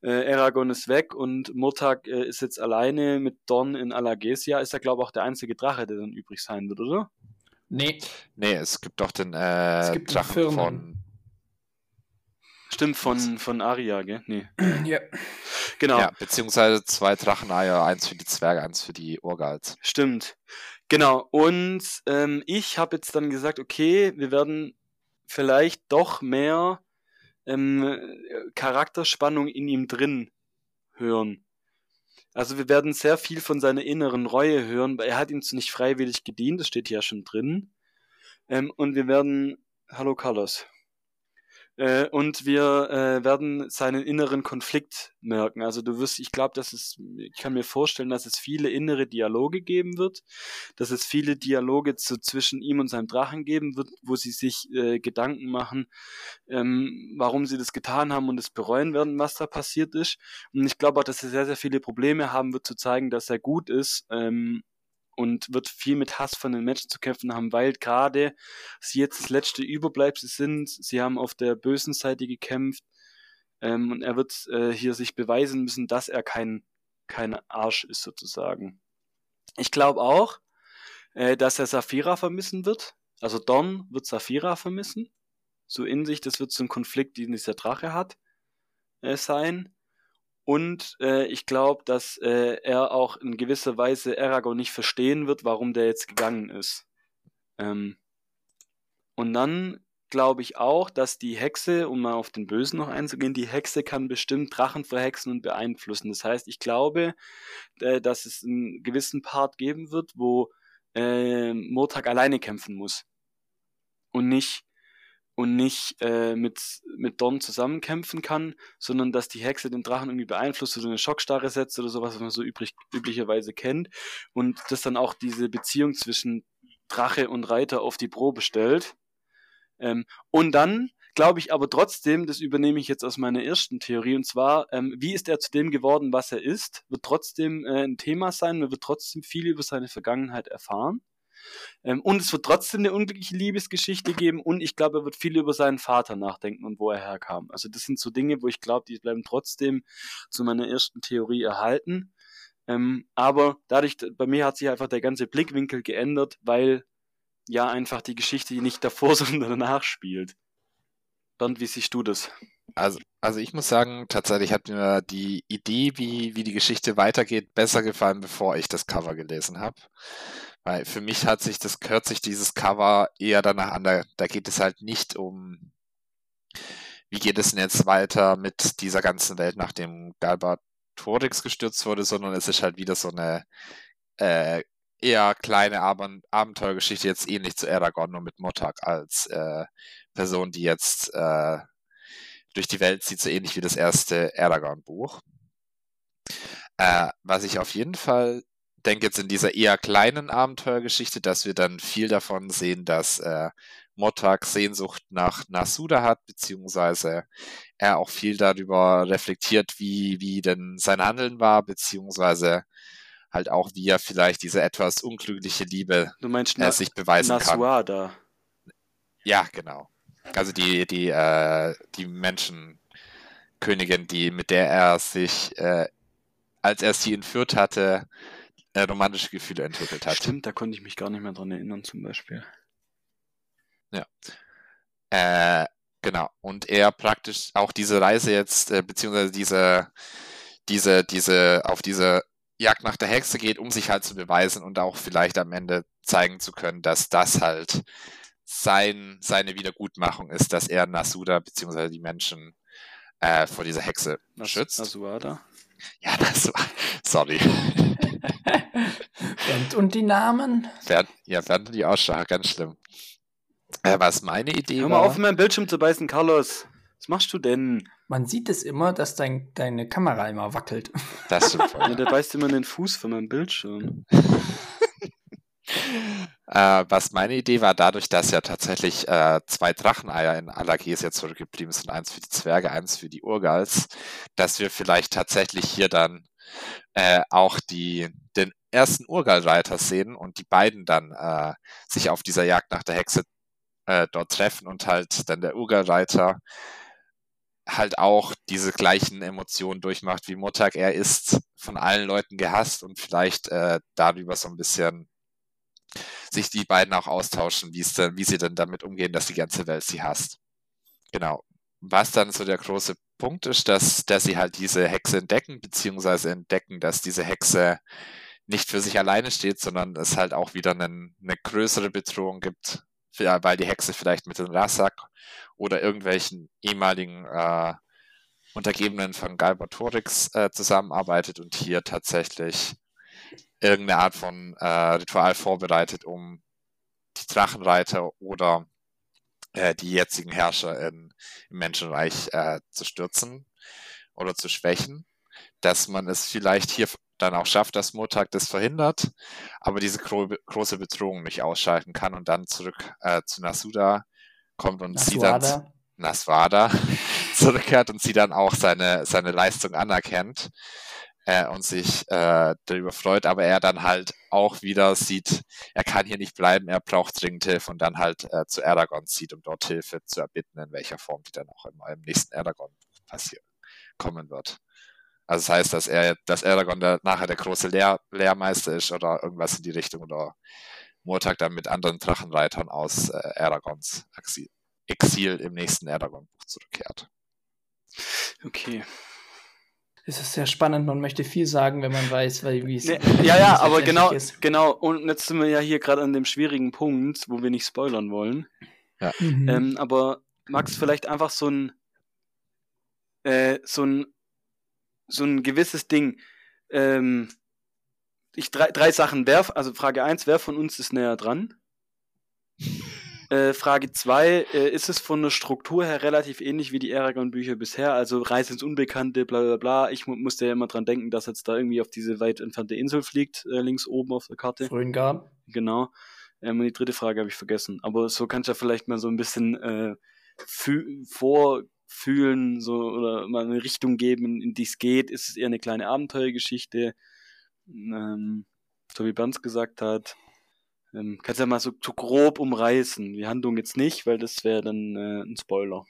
äh, Aragon ist weg und Murtag äh, ist jetzt alleine mit Dorn in Alagesia. Ist er, glaube ich, auch der einzige Drache, der dann übrig sein wird, oder? Nee, Nee, es gibt doch den äh, gibt den Drachen Firmen. von. Stimmt, von, von Aria, gell? Nee. [clears throat] ja. Genau. Ja, beziehungsweise zwei Dracheneier, eins für die Zwerge, eins für die Orgals. Stimmt. Genau. Und ähm, ich habe jetzt dann gesagt, okay, wir werden vielleicht doch mehr ähm, Charakterspannung in ihm drin hören. Also wir werden sehr viel von seiner inneren Reue hören, weil er hat uns nicht freiwillig gedient, das steht ja schon drin. Ähm, und wir werden, hallo Carlos, äh, und wir äh, werden seinen inneren Konflikt merken. Also du wirst, ich glaube, dass es, ich kann mir vorstellen, dass es viele innere Dialoge geben wird, dass es viele Dialoge zu, zwischen ihm und seinem Drachen geben wird, wo sie sich äh, Gedanken machen, ähm, warum sie das getan haben und es bereuen werden, was da passiert ist. Und ich glaube auch, dass er sehr, sehr viele Probleme haben wird, zu zeigen, dass er gut ist. Ähm, und wird viel mit Hass von den Menschen zu kämpfen haben, weil gerade sie jetzt das letzte Überbleibsel sind. Sie haben auf der bösen Seite gekämpft ähm, und er wird äh, hier sich beweisen müssen, dass er kein, kein Arsch ist sozusagen. Ich glaube auch, äh, dass er Saphira vermissen wird. Also Don wird Saphira vermissen. So in sich, das wird so ein Konflikt, den dieser Drache hat, äh, sein. Und äh, ich glaube, dass äh, er auch in gewisser Weise Aragorn nicht verstehen wird, warum der jetzt gegangen ist. Ähm, und dann glaube ich auch, dass die Hexe, um mal auf den Bösen noch einzugehen, die Hexe kann bestimmt Drachen verhexen und beeinflussen. Das heißt, ich glaube, äh, dass es einen gewissen Part geben wird, wo äh, Murtag alleine kämpfen muss. Und nicht und nicht äh, mit, mit Don zusammenkämpfen kann, sondern dass die Hexe den Drachen irgendwie beeinflusst oder eine Schockstarre setzt oder sowas, was man so übrig, üblicherweise kennt. Und das dann auch diese Beziehung zwischen Drache und Reiter auf die Probe stellt. Ähm, und dann glaube ich aber trotzdem, das übernehme ich jetzt aus meiner ersten Theorie, und zwar, ähm, wie ist er zu dem geworden, was er ist, wird trotzdem äh, ein Thema sein, man wird trotzdem viel über seine Vergangenheit erfahren. Ähm, und es wird trotzdem eine unglückliche Liebesgeschichte geben und ich glaube, er wird viel über seinen Vater nachdenken und wo er herkam. Also das sind so Dinge, wo ich glaube, die bleiben trotzdem zu meiner ersten Theorie erhalten. Ähm, aber dadurch, bei mir hat sich einfach der ganze Blickwinkel geändert, weil ja einfach die Geschichte nicht davor, [laughs] sondern danach spielt. Dann, wie siehst du das? Also, also ich muss sagen, tatsächlich hat mir die Idee, wie, wie die Geschichte weitergeht, besser gefallen, bevor ich das Cover gelesen habe. Weil für mich hat sich das, hört sich dieses Cover eher danach an, da, da geht es halt nicht um, wie geht es denn jetzt weiter mit dieser ganzen Welt, nachdem Galbart Torix gestürzt wurde, sondern es ist halt wieder so eine äh, eher kleine Ab Abenteuergeschichte, jetzt ähnlich zu Aragorn, nur mit Mottag als äh, Person, die jetzt äh, durch die Welt zieht, so ähnlich wie das erste Aragorn-Buch. Äh, was ich auf jeden Fall denke jetzt in dieser eher kleinen Abenteuergeschichte, dass wir dann viel davon sehen, dass äh, Mottag Sehnsucht nach Nasuda hat, beziehungsweise er auch viel darüber reflektiert, wie, wie denn sein Handeln war, beziehungsweise halt auch, wie er vielleicht diese etwas unglückliche Liebe du meinst äh, sich beweisen Nasuada. kann. Ja, genau. Also die, die, äh, die Menschenkönigin, die, mit der er sich, äh, als er sie entführt hatte, äh, romantische Gefühle entwickelt hat. Stimmt, da konnte ich mich gar nicht mehr dran erinnern, zum Beispiel. Ja. Äh, genau. Und er praktisch auch diese Reise jetzt, äh, beziehungsweise diese, diese, diese, auf diese Jagd nach der Hexe geht, um sich halt zu beweisen und auch vielleicht am Ende zeigen zu können, dass das halt sein, seine Wiedergutmachung ist, dass er Nasuda beziehungsweise die Menschen äh, vor dieser Hexe Nas schützt. Nasuada? Ja, [laughs] Nasuada. Sorry. [laughs] und, und die Namen? Fern, ja, fern die Aussprache, ganz schlimm. Äh, was meine Idee Hör mal war, auf, in meinem Bildschirm zu beißen, Carlos. Was machst du denn? Man sieht es immer, dass dein, deine Kamera immer wackelt. Das voll. [laughs] Ja, der beißt immer in den Fuß von meinem Bildschirm. [laughs] äh, was meine Idee war, dadurch, dass ja tatsächlich äh, zwei Dracheneier in Allergesia zurückgeblieben sind, eins für die Zwerge, eins für die Urgals, dass wir vielleicht tatsächlich hier dann äh, auch die, den ersten Urgalreiter sehen und die beiden dann äh, sich auf dieser Jagd nach der Hexe äh, dort treffen und halt dann der Urgalreiter halt auch diese gleichen Emotionen durchmacht wie Mottag. Er ist von allen Leuten gehasst und vielleicht äh, darüber so ein bisschen sich die beiden auch austauschen, wie denn, wie sie denn damit umgehen, dass die ganze Welt sie hasst. Genau. Was dann so der große Punkt ist, dass, dass sie halt diese Hexe entdecken, beziehungsweise entdecken, dass diese Hexe nicht für sich alleine steht, sondern es halt auch wieder einen, eine größere Bedrohung gibt, weil die Hexe vielleicht mit dem Rassak oder irgendwelchen ehemaligen äh, Untergebenen von Galbatorix äh, zusammenarbeitet und hier tatsächlich irgendeine Art von äh, Ritual vorbereitet, um die Drachenreiter oder äh, die jetzigen Herrscher in, im Menschenreich äh, zu stürzen oder zu schwächen. Dass man es vielleicht hier dann auch schafft, dass Murtag das verhindert, aber diese gro große Bedrohung nicht ausschalten kann und dann zurück äh, zu Nasuda kommt und sie dann Naswada [laughs] zurückkehrt und sie dann auch seine, seine Leistung anerkennt äh, und sich äh, darüber freut, aber er dann halt auch wieder sieht, er kann hier nicht bleiben, er braucht dringend Hilfe und dann halt äh, zu Aragorn zieht, um dort Hilfe zu erbitten, in welcher Form die dann auch immer im nächsten Aragorn passieren kommen wird. Also das heißt, dass er, dass Aragorn der, nachher der große Lehr Lehrmeister ist oder irgendwas in die Richtung oder Murtag dann mit anderen Drachenreitern aus äh, Aragons Exil, Exil im nächsten Aragorn-Buch zurückkehrt. Okay. Es ist sehr spannend, man möchte viel sagen, wenn man weiß, wie es nee, Ja, ja, aber genau, ist. genau. Und jetzt sind wir ja hier gerade an dem schwierigen Punkt, wo wir nicht spoilern wollen. Ja. Mhm. Ähm, aber Max, vielleicht einfach so ein, äh, so ein, so ein gewisses Ding. Ähm, ich drei, drei Sachen. Wer, also Frage 1, wer von uns ist näher dran? Äh, Frage 2, äh, ist es von der Struktur her relativ ähnlich wie die Aragon-Bücher bisher? Also Reise ins Unbekannte, bla bla bla. Ich mu musste ja immer dran denken, dass jetzt da irgendwie auf diese weit entfernte Insel fliegt, äh, links oben auf der Karte. Fröhngarn. Genau. Ähm, und die dritte Frage habe ich vergessen. Aber so kannst du ja vielleicht mal so ein bisschen äh, vorfühlen, so oder mal eine Richtung geben, in die es geht. Ist es eher eine kleine Abenteuergeschichte? Ähm, so wie Berns gesagt hat. Ähm, kannst ja mal so, so grob umreißen. Die Handlung jetzt nicht, weil das wäre dann äh, ein Spoiler.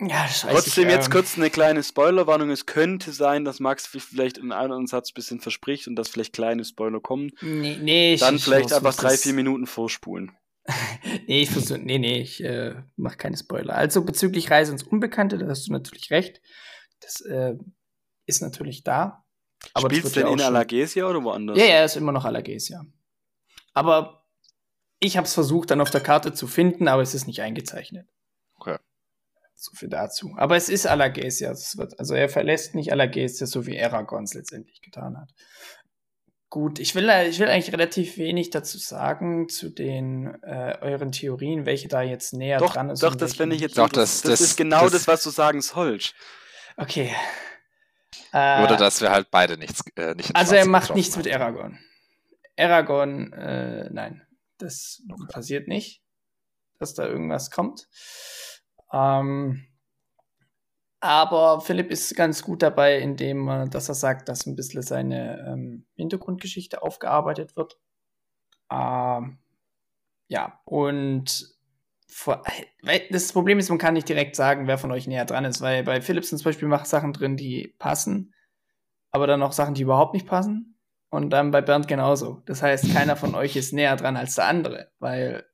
Ja, weiß Trotzdem ich, jetzt ähm, kurz eine kleine Spoilerwarnung. Es könnte sein, dass Max vielleicht in einem anderen Satz ein bisschen verspricht und dass vielleicht kleine Spoiler kommen. Nee, nee Dann ich, vielleicht ich einfach drei, vier Minuten vorspulen. [laughs] nee, ich versuche, nee, nee, ich äh, mache keine Spoiler. Also bezüglich Reise ins Unbekannte, da hast du natürlich recht. Das äh, ist natürlich da. Aber Spielst du denn in Alagesia oder woanders? Ja, ja, ist immer noch Alagesia. Aber ich habe es versucht, dann auf der Karte zu finden, aber es ist nicht eingezeichnet. Okay. So viel dazu. Aber es ist Alagesia. also er verlässt nicht Alagesia, so wie Aragorn es letztendlich getan hat. Gut, ich will, ich will eigentlich relativ wenig dazu sagen zu den äh, euren Theorien, welche da jetzt näher doch, dran ist. Doch, das finde ich jetzt doch, das, das, das, ist genau das, das, was du sagen sollst. Okay. Äh, Oder dass wir halt beide nichts äh, nicht Also er macht nichts haben. mit Aragorn. Aragorn, äh, nein, das okay. passiert nicht, dass da irgendwas kommt. Ähm, aber Philipp ist ganz gut dabei, indem er, dass er sagt, dass ein bisschen seine ähm, Hintergrundgeschichte aufgearbeitet wird. Ähm, ja, und vor, das Problem ist, man kann nicht direkt sagen, wer von euch näher dran ist, weil bei Philipp sind zum Beispiel macht Sachen drin, die passen, aber dann auch Sachen, die überhaupt nicht passen. Und dann bei Bernd genauso. Das heißt, keiner von euch ist näher dran als der andere, weil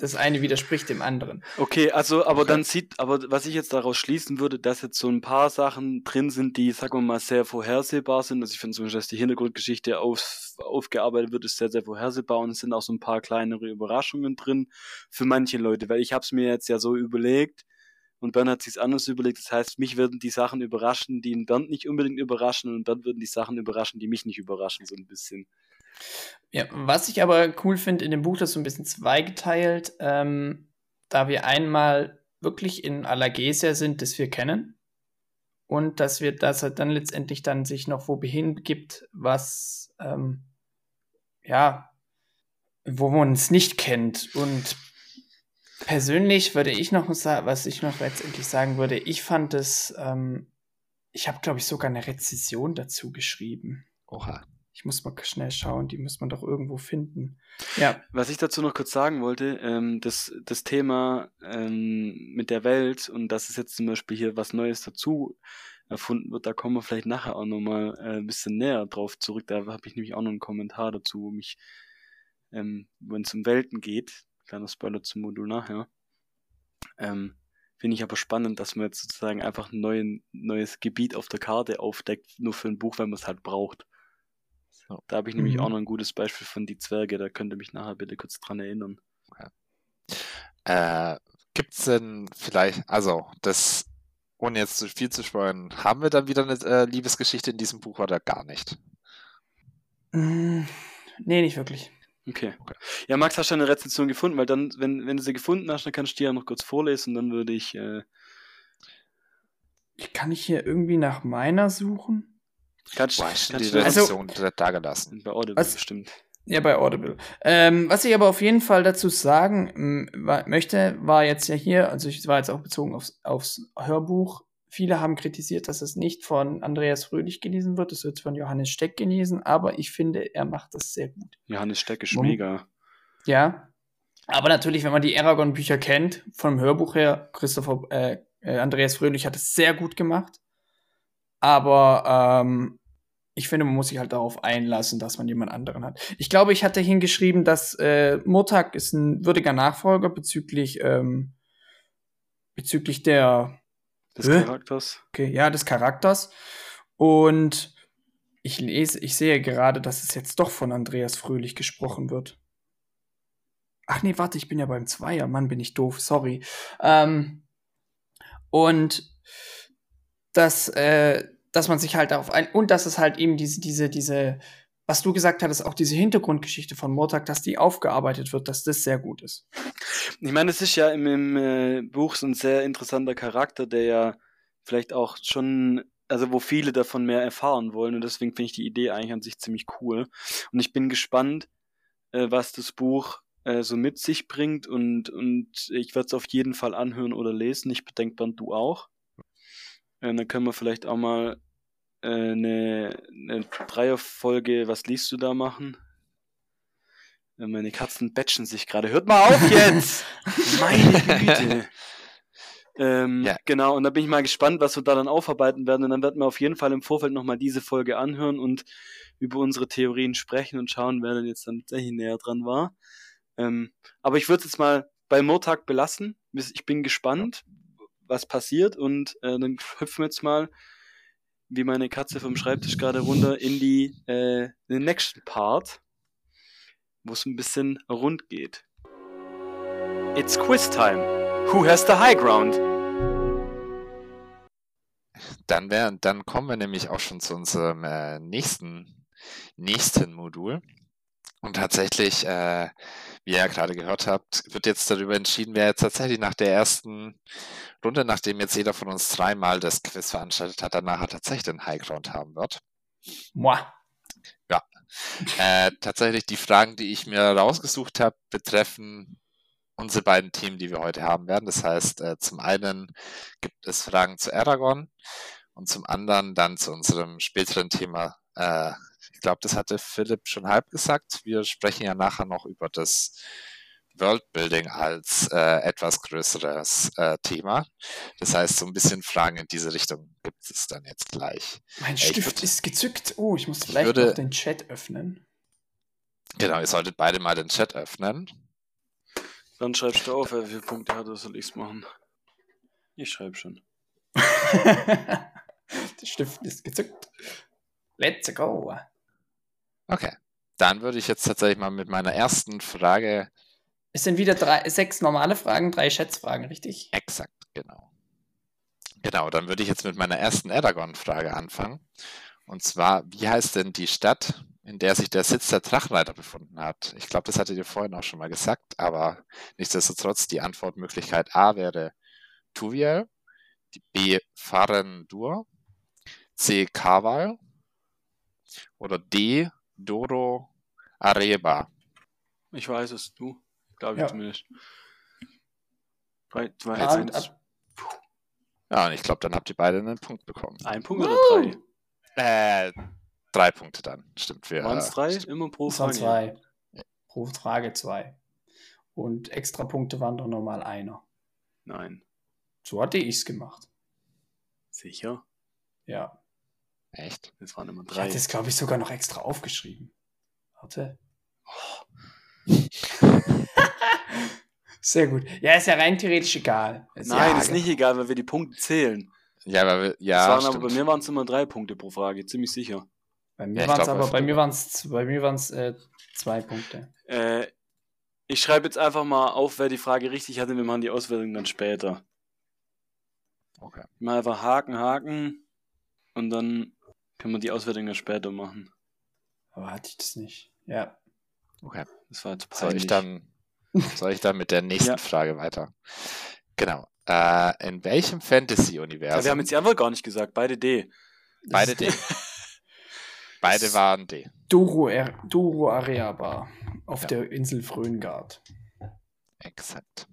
das eine widerspricht dem anderen. Okay, also, aber dann sieht, aber was ich jetzt daraus schließen würde, dass jetzt so ein paar Sachen drin sind, die, sagen wir mal, sehr vorhersehbar sind. Also ich finde zum Beispiel, dass die Hintergrundgeschichte auf, aufgearbeitet wird, ist sehr, sehr vorhersehbar und es sind auch so ein paar kleinere Überraschungen drin für manche Leute, weil ich habe es mir jetzt ja so überlegt, und Bernd hat sich anders überlegt. Das heißt, mich würden die Sachen überraschen, die ihn Bernd nicht unbedingt überraschen und Bernd würden die Sachen überraschen, die mich nicht überraschen, so ein bisschen. Ja, was ich aber cool finde in dem Buch, das ist so ein bisschen zweigeteilt, ähm, da wir einmal wirklich in Alagesia sind, das wir kennen und dass wir, dass er dann letztendlich dann sich noch wo hingibt, was ähm, ja, wo man es nicht kennt und Persönlich würde ich noch sagen, was ich noch letztendlich sagen würde, ich fand es, ähm, ich habe, glaube ich, sogar eine Rezession dazu geschrieben. Oha. Ich muss mal schnell schauen, die muss man doch irgendwo finden. Ja. Was ich dazu noch kurz sagen wollte, ähm, das, das Thema ähm, mit der Welt und dass es jetzt zum Beispiel hier was Neues dazu erfunden wird, da kommen wir vielleicht nachher auch nochmal äh, ein bisschen näher drauf zurück. Da habe ich nämlich auch noch einen Kommentar dazu, wo mich, ähm, wenn es um Welten geht, Kleiner Spoiler zum Modul nachher. Ähm, Finde ich aber spannend, dass man jetzt sozusagen einfach ein neuen, neues Gebiet auf der Karte aufdeckt, nur für ein Buch, wenn man es halt braucht. So, da habe ich mhm. nämlich auch noch ein gutes Beispiel von Die Zwerge, da könnt ihr mich nachher bitte kurz dran erinnern. Ja. Äh, Gibt es denn vielleicht, also das, ohne jetzt zu viel zu spoilern, haben wir dann wieder eine äh, Liebesgeschichte in diesem Buch oder gar nicht? Mm, nee, nicht wirklich. Okay. Ja, Max, hast du eine Rezension gefunden? Weil dann, wenn, wenn du sie gefunden hast, dann kannst du die ja noch kurz vorlesen, dann würde ich. Äh... Kann ich hier irgendwie nach meiner suchen? Kannst, Boah, kannst die Rezension also, da gelassen. Bei Audible was, bestimmt. Ja, bei Audible. Ähm, was ich aber auf jeden Fall dazu sagen möchte, war jetzt ja hier, also ich war jetzt auch bezogen aufs, aufs Hörbuch, Viele haben kritisiert, dass es nicht von Andreas Fröhlich gelesen wird, es wird von Johannes Steck gelesen, aber ich finde, er macht das sehr gut. Johannes Steck ist um, mega. Ja. Aber natürlich, wenn man die Aragon-Bücher kennt, vom Hörbuch her, Christopher, äh, äh, Andreas Fröhlich hat es sehr gut gemacht. Aber ähm, ich finde, man muss sich halt darauf einlassen, dass man jemand anderen hat. Ich glaube, ich hatte hingeschrieben, dass äh, Murtag ist ein würdiger Nachfolger bezüglich, ähm, bezüglich der Des Hä? Charakters. Okay, ja, des Charakters. Und ich lese, ich sehe gerade, dass es jetzt doch von Andreas Fröhlich gesprochen wird. Ach nee, warte, ich bin ja beim Zweier. Mann, bin ich doof, sorry. Ähm, und dass, äh, dass man sich halt darauf ein und dass es halt eben diese, diese, diese, was du gesagt hattest, auch diese Hintergrundgeschichte von Murtag, dass die aufgearbeitet wird, dass das sehr gut ist. Ich meine, es ist ja im, im äh, Buch so ein sehr interessanter Charakter, der ja vielleicht auch schon, also wo viele davon mehr erfahren wollen und deswegen finde ich die Idee eigentlich an sich ziemlich cool. Und ich bin gespannt, äh, was das Buch äh, so mit sich bringt und, und ich werde es auf jeden Fall anhören oder lesen. Ich bedenke du auch. Äh, dann können wir vielleicht auch mal eine, eine Dreierfolge, was liest du da machen? Äh, Meine Katzen batchen sich gerade. Hört mal auf jetzt! [laughs] Meine Güte! Ähm, Ja. Genau, und da bin ich mal gespannt, was wir da dann aufarbeiten werden. Und dann werden wir auf jeden Fall im Vorfeld nochmal diese Folge anhören und über unsere Theorien sprechen und schauen, wer denn jetzt dann tatsächlich näher dran war. Ähm, aber ich würde es jetzt mal bei Murtag belassen. Ich bin gespannt, was passiert und äh, dann hüpfen wir jetzt mal, wie meine Katze vom Schreibtisch gerade runter, in die äh, in den nächsten Part, wo es ein bisschen rund geht. It's quiz time. Who has the high ground? Dann, wär, dann kommen wir nämlich auch schon zu unserem äh, nächsten, nächsten Modul. Und tatsächlich, äh, wie ihr ja gerade gehört habt, wird jetzt darüber entschieden, wer jetzt tatsächlich nach der ersten Runde, nachdem jetzt jeder von uns dreimal das Quiz veranstaltet hat, danach tatsächlich den Highground haben wird. Moi. Äh, tatsächlich die Fragen, die ich mir rausgesucht habe, betreffen unsere beiden Themen, die wir heute haben werden. Das heißt, äh, zum einen gibt es Fragen zu Aragon und zum anderen dann zu unserem späteren Thema. Äh, glaube, das hatte Philipp schon halb gesagt. Wir sprechen ja nachher noch über das Worldbuilding als äh, etwas größeres äh, Thema. Das heißt, so ein bisschen Fragen in diese Richtung gibt es dann jetzt gleich. Mein ich Stift würd- ist gezückt. Oh, ich muss vielleicht würde- noch den Chat öffnen. Genau, ihr solltet beide mal den Chat öffnen. Dann schreibst du auf, wer wie viele Punkte hat, oder soll ich's machen? Ich schreibe schon. [laughs] der Stift ist gezückt. Let's go. Okay. Dann würde ich jetzt tatsächlich mal mit meiner ersten Frage Es sind wieder drei, sechs normale Fragen, drei Schätzfragen, richtig? exakt, genau. Genau, dann würde ich jetzt mit meiner ersten Aragon-Frage anfangen. Und zwar, wie heißt denn die Stadt, in der sich der Sitz der Drachenreiter befunden hat? Ich glaube, das hattet ihr vorhin auch schon mal gesagt, aber nichtsdestotrotz, die Antwortmöglichkeit A wäre Tuviel, B Farendur, C Kaval oder D Doro Areba. Ich weiß es, du. Glaube ich Ja. zumindest. 3, 2, Ja, 1. ab- Ja, und ich glaube, dann habt ihr beide einen Punkt bekommen. Ein Punkt oder drei? Äh, drei Punkte dann. Stimmt. Wir, Waren es drei? Immer pro Frage. zwei. Pro Frage zwei. Und extra Punkte waren doch normal einer. Nein. So hatte ich's gemacht. Sicher? Ja. Echt? Es waren immer Ich drei. hatte es, glaube ich, sogar noch extra aufgeschrieben. Warte. [laughs] Sehr gut. Ja, ist ja rein theoretisch egal. Ist Nein, ja, ist nicht egal, weil wir die Punkte zählen. Ja, weil wir, ja, waren aber bei mir waren es immer drei Punkte pro Frage, ziemlich sicher. Bei Ja, mir ich waren es aber, bei bei mir waren es bei mir waren's, äh, zwei Punkte. Äh, ich schreibe jetzt einfach mal auf, wer die Frage richtig hatte. Wir machen die Auswertung dann später. Okay. Mal einfach Haken, Haken und dann können wir die Auswertung dann später machen. Aber hatte ich das nicht. Ja. okay. Das war jetzt Soll peinlich. ich dann, soll ich dann mit der nächsten [laughs] Ja. Frage weiter? Genau. Äh, in welchem Fantasy-Universum? ja, wir haben jetzt die Antwort gar nicht gesagt, beide D. beide D. [laughs] Beide waren D. Duro, er Duro Areaba auf Ja. der Insel Fröngard. Exakt.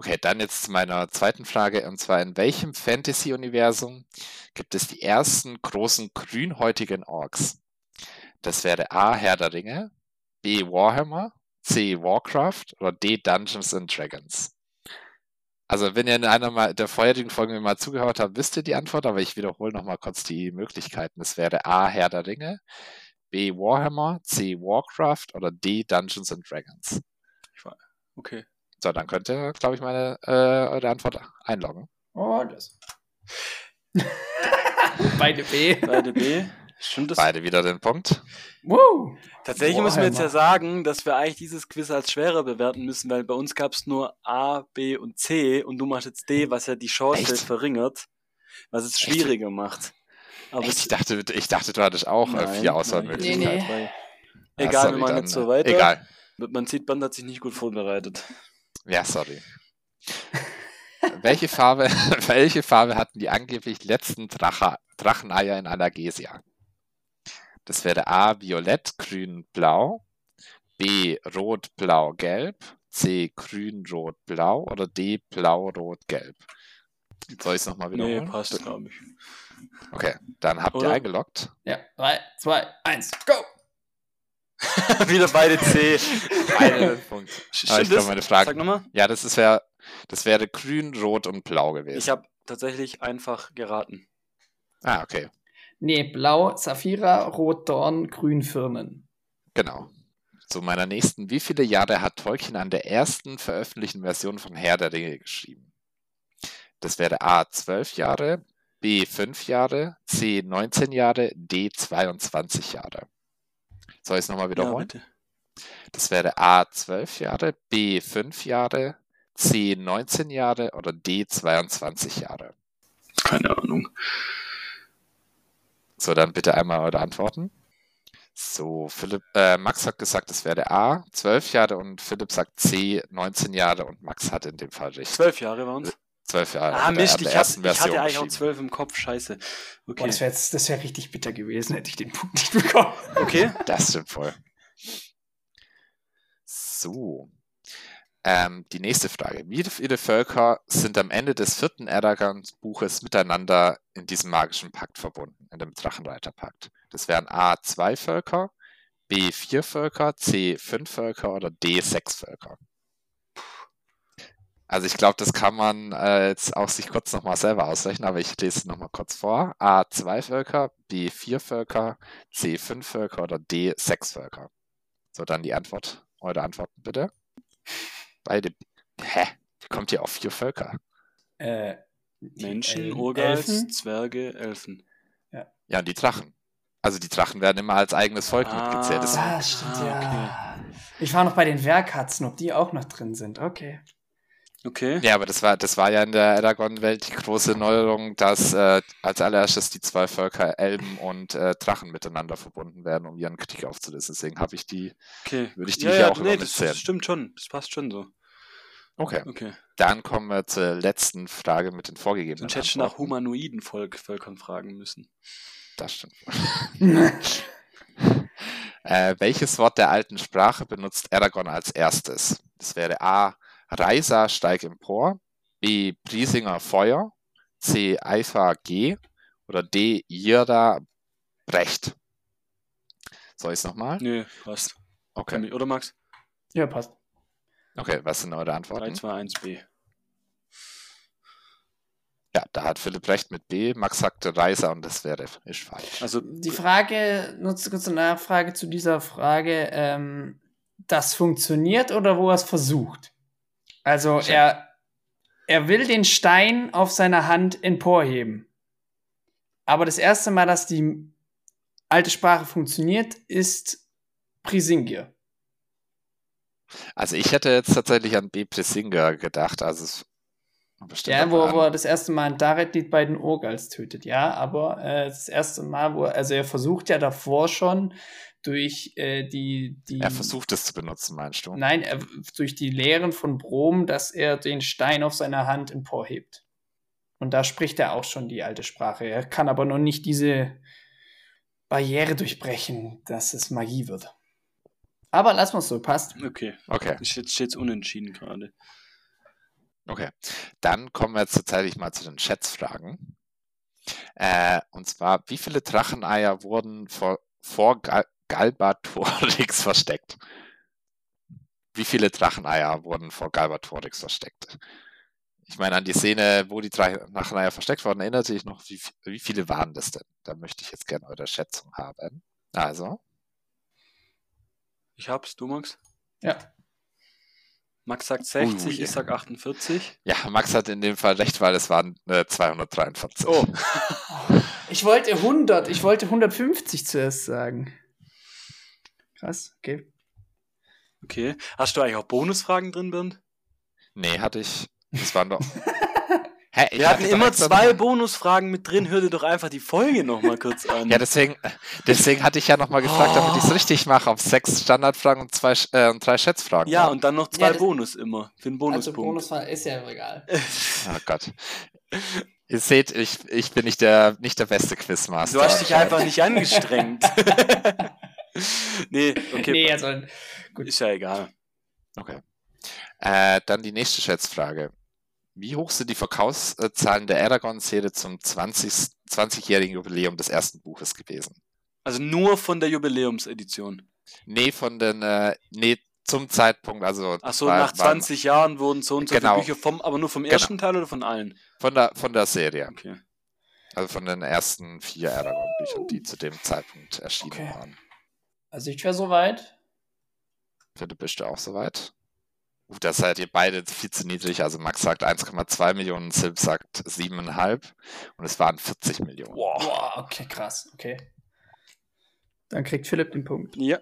Okay, dann jetzt zu meiner zweiten Frage. Und zwar, in welchem Fantasy-Universum gibt es die ersten großen grünhäutigen Orks? Das wäre A. Herr der Ringe, B. Warhammer, C. Warcraft oder D. Dungeons and Dragons. Also, wenn ihr in einer der vorherigen Folge mir mal zugehört habt, wisst ihr die Antwort, aber ich wiederhole nochmal kurz die Möglichkeiten. Es wäre A. Herr der Ringe, B. Warhammer, C. Warcraft oder D. Dungeons and Dragons. Okay. So, dann könnt ihr, glaube ich, meine äh, eure Antwort einloggen. Oh, das. [laughs] Beide B. Beide B. Stimmt das? Beide wieder den Punkt. Wow. Tatsächlich Boah, müssen wir jetzt ja sagen, dass wir eigentlich dieses Quiz als schwerer bewerten müssen, weil bei uns gab es nur A, B und C und du machst jetzt D, was ja die Chance Echt? verringert, was es Echt? schwieriger macht. Aber Echt? Ich dachte, ich dachte, du hattest auch äh, Nein, vier nein, Auswahlmöglichkeiten. Nee, nee. Egal, sorry, wir machen jetzt so weiter. Egal. Man sieht, Band hat sich nicht gut vorbereitet. Ja, sorry. welche, Farbe, [laughs] welche Farbe hatten die angeblich letzten Drache, Dracheneier in Analgesia? Das wäre A, Violett, Grün, Blau, B, Rot, Blau, Gelb, C, Grün, Rot, Blau oder D, Blau, Rot, Gelb. Soll ich es nochmal Nee, wiederholen? passt, glaube ich. Okay, dann habt ihr Oder? eingeloggt. Ja, 3, 2, 1, go! [laughs] Wieder beide C. Beide den Punkt. Stimmt Aber ich glaube, meine Frage. Sag nochmal. Ja, das, ist wär, das wäre Grün, Rot und Blau gewesen. Ich habe tatsächlich einfach geraten. ah, okay. Nee, blau Saphira, rot Dorn, grün Firnen. Genau. Zu meiner nächsten. Wie viele Jahre hat Tolkien an der ersten veröffentlichten Version von Herr der Ringe geschrieben? Das wäre A 12 Jahre, B 5 Jahre, C 19 Jahre, D 22 Jahre. Soll ich es nochmal Ja, wiederholen? bitte. das wäre A 12 Jahre, B 5 Jahre, C 19 Jahre oder D 22 Jahre. Keine Ahnung. So, dann bitte einmal eure Antworten. So, Philipp, äh, Max hat gesagt, es wäre A, 12 Jahre und Philipp sagt C, 19 Jahre und Max hat in dem Fall recht. Zwölf Jahre waren es. 12 Jahre. Ah, Mist, ich, hab, ich hatte eigentlich auch zwölf im Kopf. Scheiße. Boah, Okay. das wäre das wär richtig bitter gewesen, hätte ich den Punkt nicht bekommen. okay. [laughs] Das stimmt voll. So. Ähm, die nächste Frage. Wie viele Völker sind am Ende des vierten Eragon-Buches miteinander in diesem magischen Pakt verbunden, in dem Drachenreiterpakt? Das wären A, zwei Völker, B, vier Völker, C, fünf Völker oder D, sechs Völker. Also ich glaube, das kann man äh, jetzt auch sich kurz nochmal selber ausrechnen, aber ich lese es nochmal kurz vor. A, zwei Völker, B, vier Völker, C, fünf Völker oder D, sechs Völker. So, dann die Antwort. Eure Antworten bitte. Beide. Hä? Wie kommt ihr auf vier Völker? Äh, Menschen, El- Urgals, Elfen? Zwerge, Elfen. Ja, und die Drachen. Also die Drachen werden immer als eigenes Volk Ah. mitgezählt. Das- Ah, stimmt, Ah, ja. Ich war noch bei den Werkkatzen, ob die auch noch drin sind. Okay. Okay. Ja, aber das war, das war ja in der Aragon-Welt die große Neuerung, dass äh, als allererstes die zwei Völker Elben und äh, Drachen miteinander verbunden werden, um ihren Krieg aufzulösen. Deswegen habe ich die, okay. würde ich die ja, hier ja, auch nee, das, das stimmt schon. Das passt schon so. Okay, Okay. dann kommen wir zur letzten Frage mit den vorgegebenen Sonst hätte ich nach humanoiden Volk, Völkern fragen müssen. Das stimmt. [laughs] Äh, welches Wort der alten Sprache benutzt Aragorn als erstes? Das wäre A. Reisa steig empor, B. Briesinger Feuer, C. Eifer G oder D. Irda Brecht. Soll ich es nochmal? Nö, passt. Okay. Oder Max? ja, passt. okay, was sind eure 3, Antworten? 2, 1, B. Ja, da hat Philipp recht mit B. Max sagte Reiser und das wäre ist falsch. Also, Die Frage, nur zu- kurze Nachfrage zu dieser Frage, ähm, das funktioniert oder wo er es versucht? Also Ja. er, er will den Stein auf seiner Hand emporheben. Aber das erste Mal, dass die alte Sprache funktioniert, ist Prisingir. Also ich hätte jetzt tatsächlich an B. Prisinger gedacht. Also es Ja, wo, wo er das erste Mal ein Daret die beiden Urgals tötet, ja, aber äh, das erste Mal, wo er, also er versucht ja davor schon durch äh, die, die Er versucht es zu benutzen, meinst du? Nein, er, durch die Lehren von Brom, dass er den Stein auf seiner Hand emporhebt. Und da spricht er auch schon die alte Sprache. Er kann aber noch nicht diese Barriere durchbrechen, dass es Magie wird. Aber lass mal so, passt. okay. Okay, Jetzt steht es unentschieden gerade. okay. Dann kommen wir jetzt tatsächlich mal zu den Schätzfragen. Äh, und zwar, wie viele Dracheneier wurden vor, vor Galbatorix [laughs] versteckt? Wie viele Dracheneier wurden vor Galbatorix versteckt? Ich meine, an die Szene, wo die drei Dracheneier versteckt wurden, erinnerte ich noch, wie, wie viele waren das denn? Da möchte ich jetzt gerne eure Schätzung haben. Also, Ich hab's, du Max? Ja. Max sagt 60, Ui. ich sag 48. Ja, Max hat in dem Fall recht, weil es waren äh, 243. Oh, [laughs] Ich wollte 100, ich wollte 150 zuerst sagen. Krass, okay. okay. Hast du eigentlich auch Bonusfragen drin, Bernd? Nee, hatte ich. Das waren doch. [laughs] Hä, ich Wir hatten immer extra zwei Bonusfragen mit drin. Hör dir doch einfach die Folge nochmal kurz an. Ja, deswegen, deswegen hatte ich ja nochmal gefragt, damit ich es Oh. richtig mache, auf sechs Standardfragen und, zwei, äh, drei Schätzfragen. Ja, und dann noch zwei Ja, das- Bonus immer. Für den Also Bonuspunkt. Bonus ist ja egal. Oh Gott. Ihr seht, ich, ich bin nicht der, nicht der beste Quizmaster. Du hast dich einfach nicht angestrengt. [laughs] [laughs] nee, okay. Nee, also gut. Ist ja egal. Okay. Äh, dann die nächste Schätzfrage. Wie hoch sind die Verkaufszahlen der Aragon-Serie zum 20. 20-jährigen Jubiläum des ersten Buches gewesen? Also nur von der Jubiläumsedition. Nee, von den, äh, nee, zum Zeitpunkt, also. Achso, war- nach war 20 Jahren wurden so und so Genau. viele Bücher vom, aber nur vom Genau. ersten Teil oder von allen? Von der, von der Serie. Okay. Also von den ersten vier Aragon-Büchern, die zu dem Zeitpunkt erschienen Okay. waren. Also ich wäre soweit. Philipp, bist du auch soweit? Uh, da seid ihr beide viel zu niedrig. Also Max sagt 1,2 Millionen, Silb sagt 7,5 und es waren 40 Millionen. Boah, okay, krass, okay. Dann kriegt Philipp den Punkt. Ja.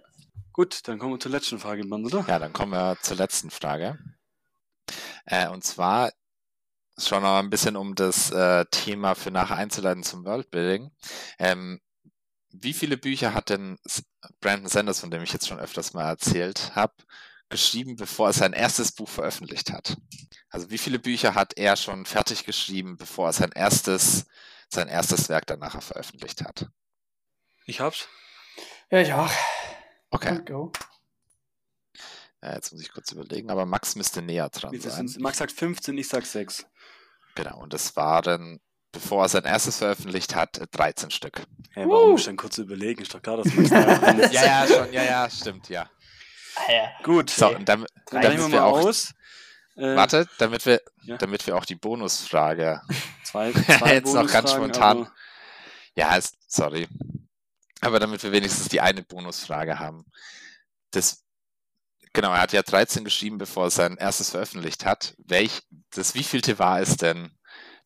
Gut, dann kommen wir zur letzten Frage, Mann, oder? Ja, dann kommen wir zur letzten Frage. Äh, und zwar schon noch ein bisschen um das äh, Thema für nachher einzuleiten zum Worldbuilding. Ähm, wie viele Bücher hat denn Brandon Sanders, von dem ich jetzt schon öfters mal erzählt habe, geschrieben, bevor er sein erstes Buch veröffentlicht hat? Also wie viele Bücher hat er schon fertig geschrieben, bevor er sein erstes, sein erstes Werk dann nachher veröffentlicht hat? Ich hab's. Ja, ich auch. Okay, Go. äh, jetzt muss ich kurz überlegen, aber Max müsste näher dran sein. Max sagt 15, ich sag 6. Genau, und das waren, bevor er sein erstes veröffentlicht hat, 13 Stück. Hey, warum Uh. muss ich dann kurz überlegen? Ist doch klar, dass Max da dran ist. Ja, ja, schon, ja, ja, stimmt, ja. Ah, ja. Gut, So, und damit, wir damit wir mal auch, aus. Äh, warte, damit wir, Ja. damit wir auch die Bonusfrage, Zwei, [laughs] zwei Jetzt noch ganz spontan. aber- ja, ist, sorry, aber damit wir wenigstens die eine Bonusfrage haben. Das, genau, er hat ja 13 geschrieben, bevor er sein erstes veröffentlicht hat. Welch, das wievielte war es denn,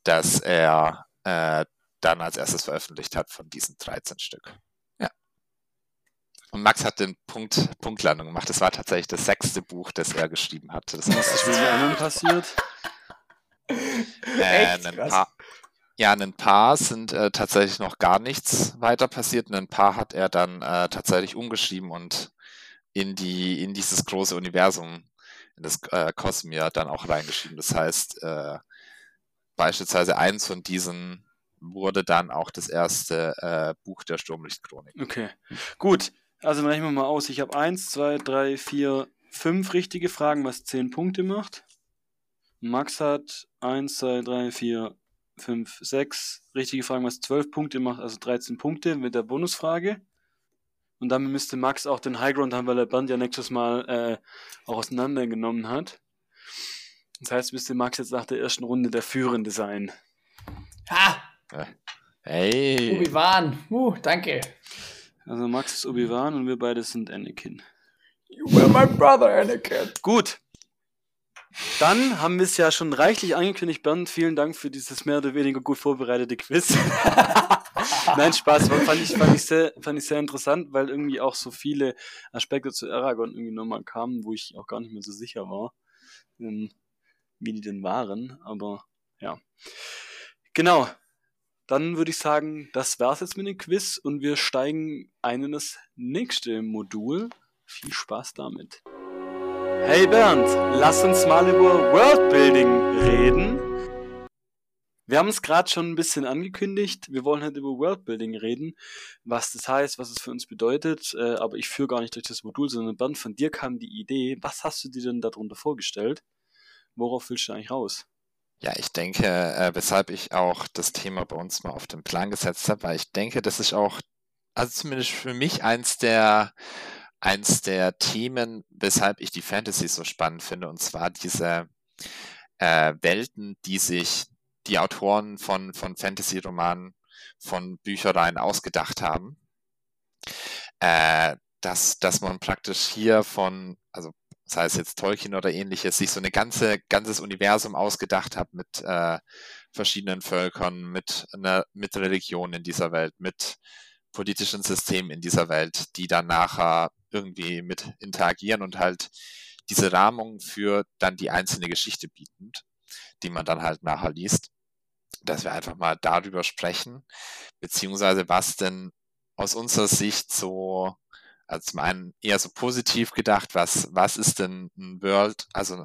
dass er äh, dann als erstes veröffentlicht hat von diesen 13 Stück? Ja. Und Max hat den Punkt, Punktlandung gemacht. Das war tatsächlich das sechste Buch, das er geschrieben hatte. Das Was ist mit den anderen passiert? Äh, Echt? ein Krass. paar, ja, ein paar sind äh, tatsächlich noch gar nichts weiter passiert. Ein paar hat er dann äh, tatsächlich umgeschrieben und in die in dieses große Universum, in das äh, Cosmere dann auch reingeschrieben. Das heißt, äh, beispielsweise eins von diesen wurde dann auch das erste äh, Buch der Sturmlichtchronik. Okay, gut. Also dann rechnen wir mal aus. Ich habe 1, 2, 3, 4, 5 richtige Fragen, was 10 Punkte macht. Max hat 1, 2, 3, 4, 5, 6 richtige Fragen, was 12 Punkte macht, also 13 Punkte mit der Bonusfrage. Und damit müsste Max auch den Highground haben, weil er Band ja nächstes Mal äh, auch auseinandergenommen hat. Das heißt, müsste Max jetzt nach der ersten Runde der Führende sein. Ha! Hey! Obi-Wan. Uh, danke. Also Max ist Obi-Wan und wir beide sind Anakin. You were my brother, Anakin. Gut. Dann haben wir es ja schon reichlich angekündigt. Bernd, vielen Dank für dieses mehr oder weniger gut vorbereitete Quiz. [laughs] Nein, Spaß. Fand ich, fand, ich sehr, fand ich sehr interessant, weil irgendwie auch so viele Aspekte zu Aragorn irgendwie nochmal kamen, wo ich auch gar nicht mehr so sicher war, ähm, wie die denn waren. Aber ja. Genau. Dann würde ich sagen, das war's jetzt mit dem Quiz und wir steigen ein in das nächste Modul. Viel Spaß damit. Hey Bernd, lass uns mal über Worldbuilding reden. Wir haben es gerade schon ein bisschen angekündigt. Wir wollen heute über Worldbuilding reden, was das heißt, was es für uns bedeutet. Äh, aber ich führe gar nicht durch das Modul, sondern Bernd, von dir kam die Idee. Was hast du dir denn darunter vorgestellt? Worauf willst du eigentlich raus? Ja, ich denke, äh, weshalb ich auch das Thema bei uns mal auf den Plan gesetzt habe, weil ich denke, das ist auch, also zumindest für mich eins der, eins der Themen, weshalb ich die Fantasy so spannend finde, und zwar diese äh, Welten, die sich die Autoren von, von Fantasy-Romanen, von Büchereien ausgedacht haben. Äh, dass, dass man praktisch hier von, also sei es jetzt Tolkien oder ähnliches, sich so eine ganze, ganzes Universum ausgedacht hat mit äh, verschiedenen Völkern, mit, einer, mit Religion in dieser Welt, mit politischen Systemen in dieser Welt, die dann nachher irgendwie mit interagieren und halt diese Rahmung für dann die einzelne Geschichte bietend, die man dann halt nachher liest, dass wir einfach mal darüber sprechen, beziehungsweise was denn aus unserer Sicht so also zum einen eher so positiv gedacht, was, was ist denn ein World, also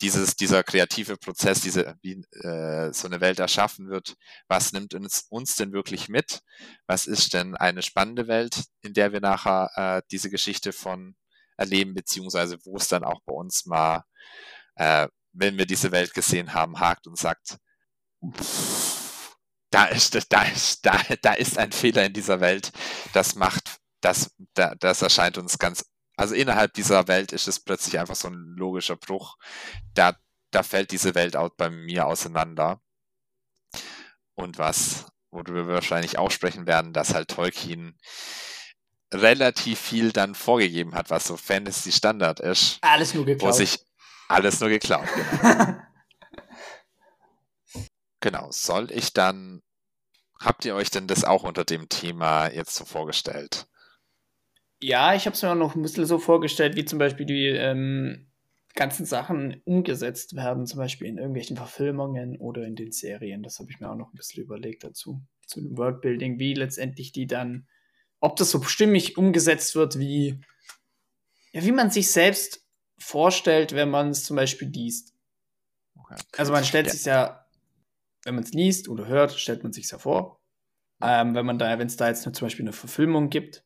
dieses, dieser kreative Prozess, diese, wie äh, so eine Welt erschaffen wird, was nimmt uns, uns denn wirklich mit? Was ist denn eine spannende Welt, in der wir nachher äh, diese Geschichte von erleben, beziehungsweise wo es dann auch bei uns mal, äh, wenn wir diese Welt gesehen haben, hakt und sagt, da ist, da ist, da, da ist ein Fehler in dieser Welt, das macht das, das erscheint uns ganz, also innerhalb dieser Welt ist es plötzlich einfach so ein logischer Bruch. Da, da fällt diese Welt out bei mir auseinander. Und was, worüber wir wahrscheinlich auch sprechen werden, dass halt Tolkien relativ viel dann vorgegeben hat, was so Fantasy Standard ist. Alles nur geklaut. Wo sich alles nur geklaut. Genau. [laughs] genau. Soll ich dann, habt ihr euch denn das auch unter dem Thema jetzt so vorgestellt? Ja, ich habe es mir auch noch ein bisschen so vorgestellt, wie zum Beispiel die ähm, ganzen Sachen umgesetzt werden, zum Beispiel in irgendwelchen Verfilmungen oder in den Serien. Das habe ich mir auch noch ein bisschen überlegt dazu. Zu dem Worldbuilding, wie letztendlich die dann, ob das so stimmig umgesetzt wird, wie, ja, wie man sich selbst vorstellt, wenn man es zum Beispiel liest. Okay. Also man stellt ja. sich ja, wenn man es liest oder hört, stellt man sich ja vor. Ähm, wenn man da, wenn es da jetzt zum Beispiel eine Verfilmung gibt,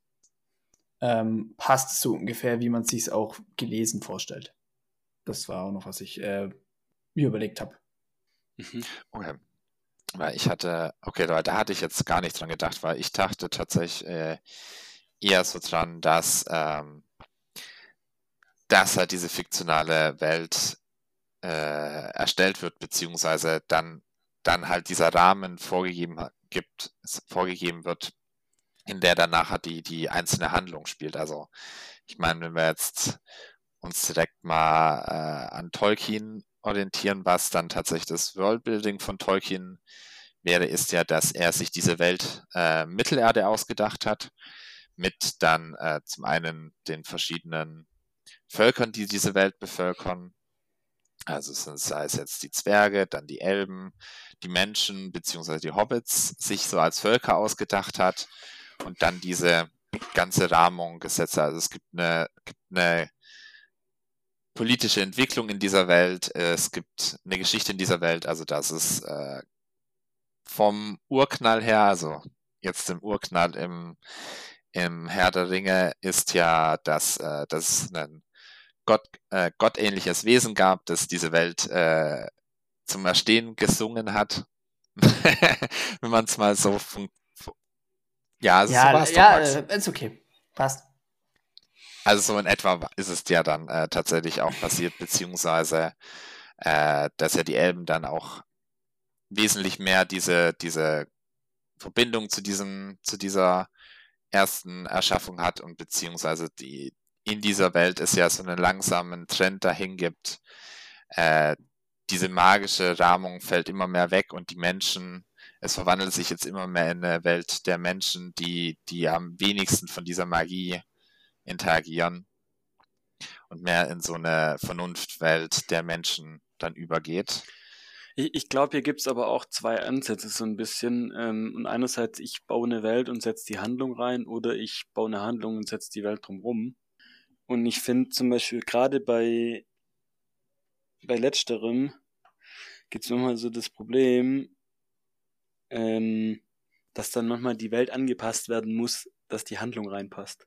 ähm, passt so ungefähr, wie man sich auch gelesen vorstellt. Das war auch noch, was ich äh, mir überlegt habe. Mhm. Okay. Weil ich hatte, okay, da hatte ich jetzt gar nicht dran gedacht, weil ich dachte tatsächlich äh, eher so dran, dass, ähm, dass halt diese fiktionale Welt äh, erstellt wird, beziehungsweise dann, dann halt dieser Rahmen vorgegeben gibt, vorgegeben wird, in der dann nachher die, die einzelne Handlung spielt. Also ich meine, wenn wir jetzt uns direkt mal äh, an Tolkien orientieren, was dann tatsächlich das Worldbuilding von Tolkien wäre, ist ja, dass er sich diese Welt äh, Mittelerde ausgedacht hat, mit dann äh, zum einen den verschiedenen Völkern, die diese Welt bevölkern. Also sind, sei es jetzt die Zwerge, dann die Elben, die Menschen beziehungsweise die Hobbits sich so als Völker ausgedacht hat und dann diese ganze Rahmung gesetzt. Also es gibt eine, gibt eine politische Entwicklung in dieser Welt, es gibt eine Geschichte in dieser Welt, also das ist äh, vom Urknall her, also jetzt im Urknall im, im Herr der Ringe ist ja, dass, äh, dass es ein Gott, äh, gottähnliches Wesen gab, das diese Welt äh, zum Erstehen gesungen hat. [laughs] Wenn man es mal so ja, also ja, so ja, äh, ist okay. Passt. Also so in etwa ist es ja dann äh, tatsächlich auch passiert, beziehungsweise äh, dass ja die Elben dann auch wesentlich mehr diese, diese Verbindung zu diesem, zu dieser ersten Erschaffung hat und beziehungsweise die in dieser Welt es ja so einen langsamen Trend dahin gibt. Äh, diese magische Rahmung fällt immer mehr weg und die Menschen es verwandelt sich jetzt immer mehr in eine Welt der Menschen, die, die am wenigsten von dieser Magie interagieren und mehr in so eine Vernunftwelt der Menschen dann übergeht. Ich, ich glaube, hier gibt es aber auch zwei Ansätze so ein bisschen. Ähm, und einerseits, ich baue eine Welt und setze die Handlung rein oder ich baue eine Handlung und setze die Welt drumherum. Und ich finde zum Beispiel gerade bei, bei letzterem gibt es nochmal so das Problem, ähm, dass dann manchmal die Welt angepasst werden muss, dass die Handlung reinpasst.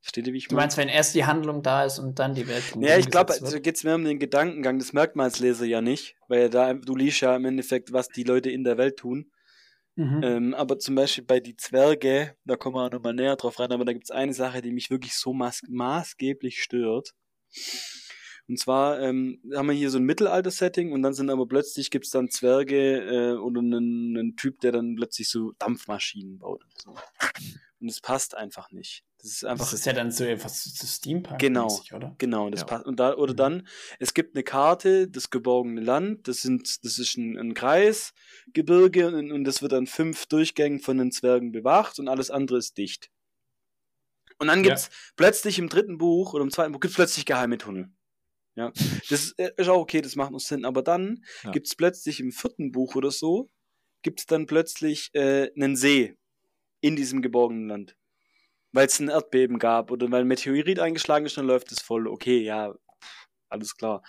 Versteht ihr, wie ich meine? Du meinst, wenn erst die Handlung da ist und dann die Welt Ja, ich glaube, also geht es mehr um den Gedankengang. Das merkt man als Leser ja nicht, weil da, du liest ja im Endeffekt, was die Leute in der Welt tun. Mhm. Ähm, aber zum Beispiel bei die Zwerge, da kommen wir auch nochmal näher drauf rein, aber da gibt es eine Sache, die mich wirklich so maß maßgeblich stört. Und zwar ähm, haben wir hier so ein Mittelalter-Setting und dann sind aber plötzlich gibt's dann Zwerge äh, oder einen, einen Typ, der dann plötzlich so Dampfmaschinen baut. Und, so. und es passt einfach nicht. Das ist einfach. Das ist ja dann so etwas Steampunk, Genau. oder? Genau, das Ja. passt. Und da, oder Mhm. dann, es gibt eine Karte, das geborgene Land, das sind, das ist ein, ein Kreisgebirge und, und das wird an fünf Durchgängen von den Zwergen bewacht und alles andere ist dicht. Und dann Ja. gibt's plötzlich im dritten Buch oder im zweiten Buch gibt's plötzlich geheime Tunnel. Ja, das ist, äh, ist auch okay, das macht noch Sinn. Aber dann Ja. gibt's plötzlich im vierten Buch oder so, gibt's dann plötzlich äh, einen See in diesem geborgenen Land weil es ein Erdbeben gab oder weil ein Meteorit eingeschlagen ist, dann läuft es voll. Okay, ja, alles klar.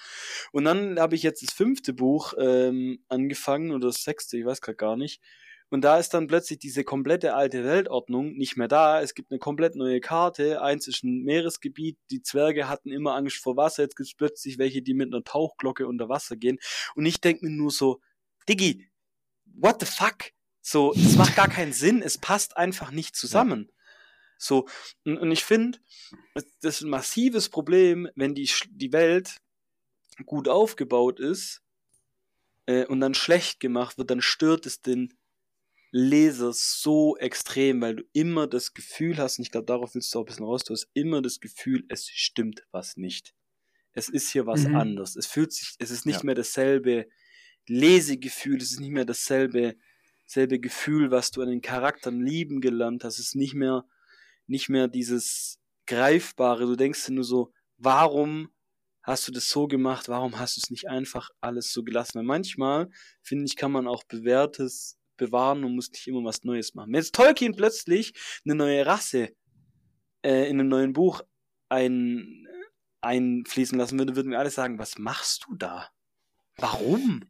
Und dann habe ich jetzt das fünfte Buch ähm, angefangen oder das sechste, ich weiß gerade gar nicht. Und da ist dann plötzlich diese komplette alte Weltordnung nicht mehr da. Es gibt eine komplett neue Karte. Eins ist ein Meeresgebiet. Die Zwerge hatten immer Angst vor Wasser. Jetzt gibt es plötzlich welche, die mit einer Tauchglocke unter Wasser gehen. Und ich denke mir nur so, Diggi, what the fuck? So, das macht gar keinen Sinn. Es passt einfach nicht zusammen. So, und, und ich finde, das ist ein massives Problem, wenn die, die Welt gut aufgebaut ist äh, und dann schlecht gemacht wird, dann stört es den Leser so extrem, weil du immer das Gefühl hast, und ich glaube, darauf willst du auch ein bisschen raus, du hast immer das Gefühl, es stimmt was nicht. Es ist hier was Mhm. anders. Es fühlt sich, es ist nicht Ja. mehr dasselbe Lesegefühl, es ist nicht mehr dasselbe, selbe Gefühl, was du an den Charakteren lieben gelernt hast. Es ist nicht mehr, nicht mehr dieses Greifbare. Du denkst dir nur so, warum hast du das so gemacht? Warum hast du es nicht einfach alles so gelassen? Weil manchmal, finde ich, kann man auch Bewährtes bewahren und muss nicht immer was Neues machen. Wenn jetzt Tolkien plötzlich eine neue Rasse äh, in einem neuen Buch ein, einfließen lassen würde, würden wir alle sagen, was machst du da? Warum?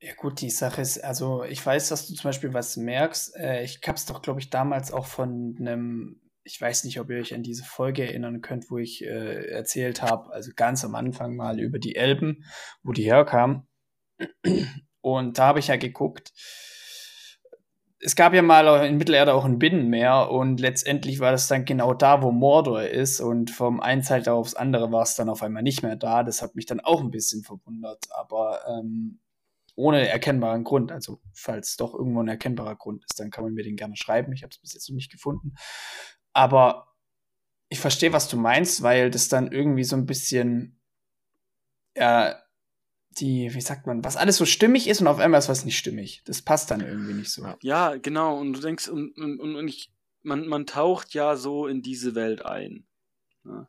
Ja gut, die Sache ist, also ich weiß, dass du zum Beispiel was merkst. Äh, ich hab's doch, glaube ich, damals auch von einem, ich weiß nicht, ob ihr euch an diese Folge erinnern könnt, wo ich äh, erzählt habe, also ganz am Anfang mal über die Elben, wo die herkamen. Und da habe ich ja geguckt. Es gab ja mal in Mittelerde auch ein Binnenmeer und letztendlich war das dann genau da, wo Mordor ist und vom einen Zeitalter aufs andere war es dann auf einmal nicht mehr da. Das hat mich dann auch ein bisschen verwundert, aber ähm, ohne erkennbaren Grund. Also falls doch irgendwo ein erkennbarer Grund ist, dann kann man mir den gerne schreiben. Ich habe es bis jetzt noch nicht gefunden. Aber ich verstehe, was du meinst, weil das dann irgendwie so ein bisschen, ja, die, wie sagt man, was alles so stimmig ist und auf einmal ist was nicht stimmig. Das passt dann irgendwie nicht so. Ja. Genau. Und du denkst, und, und, und ich, man, man taucht ja so in diese Welt ein. Ja.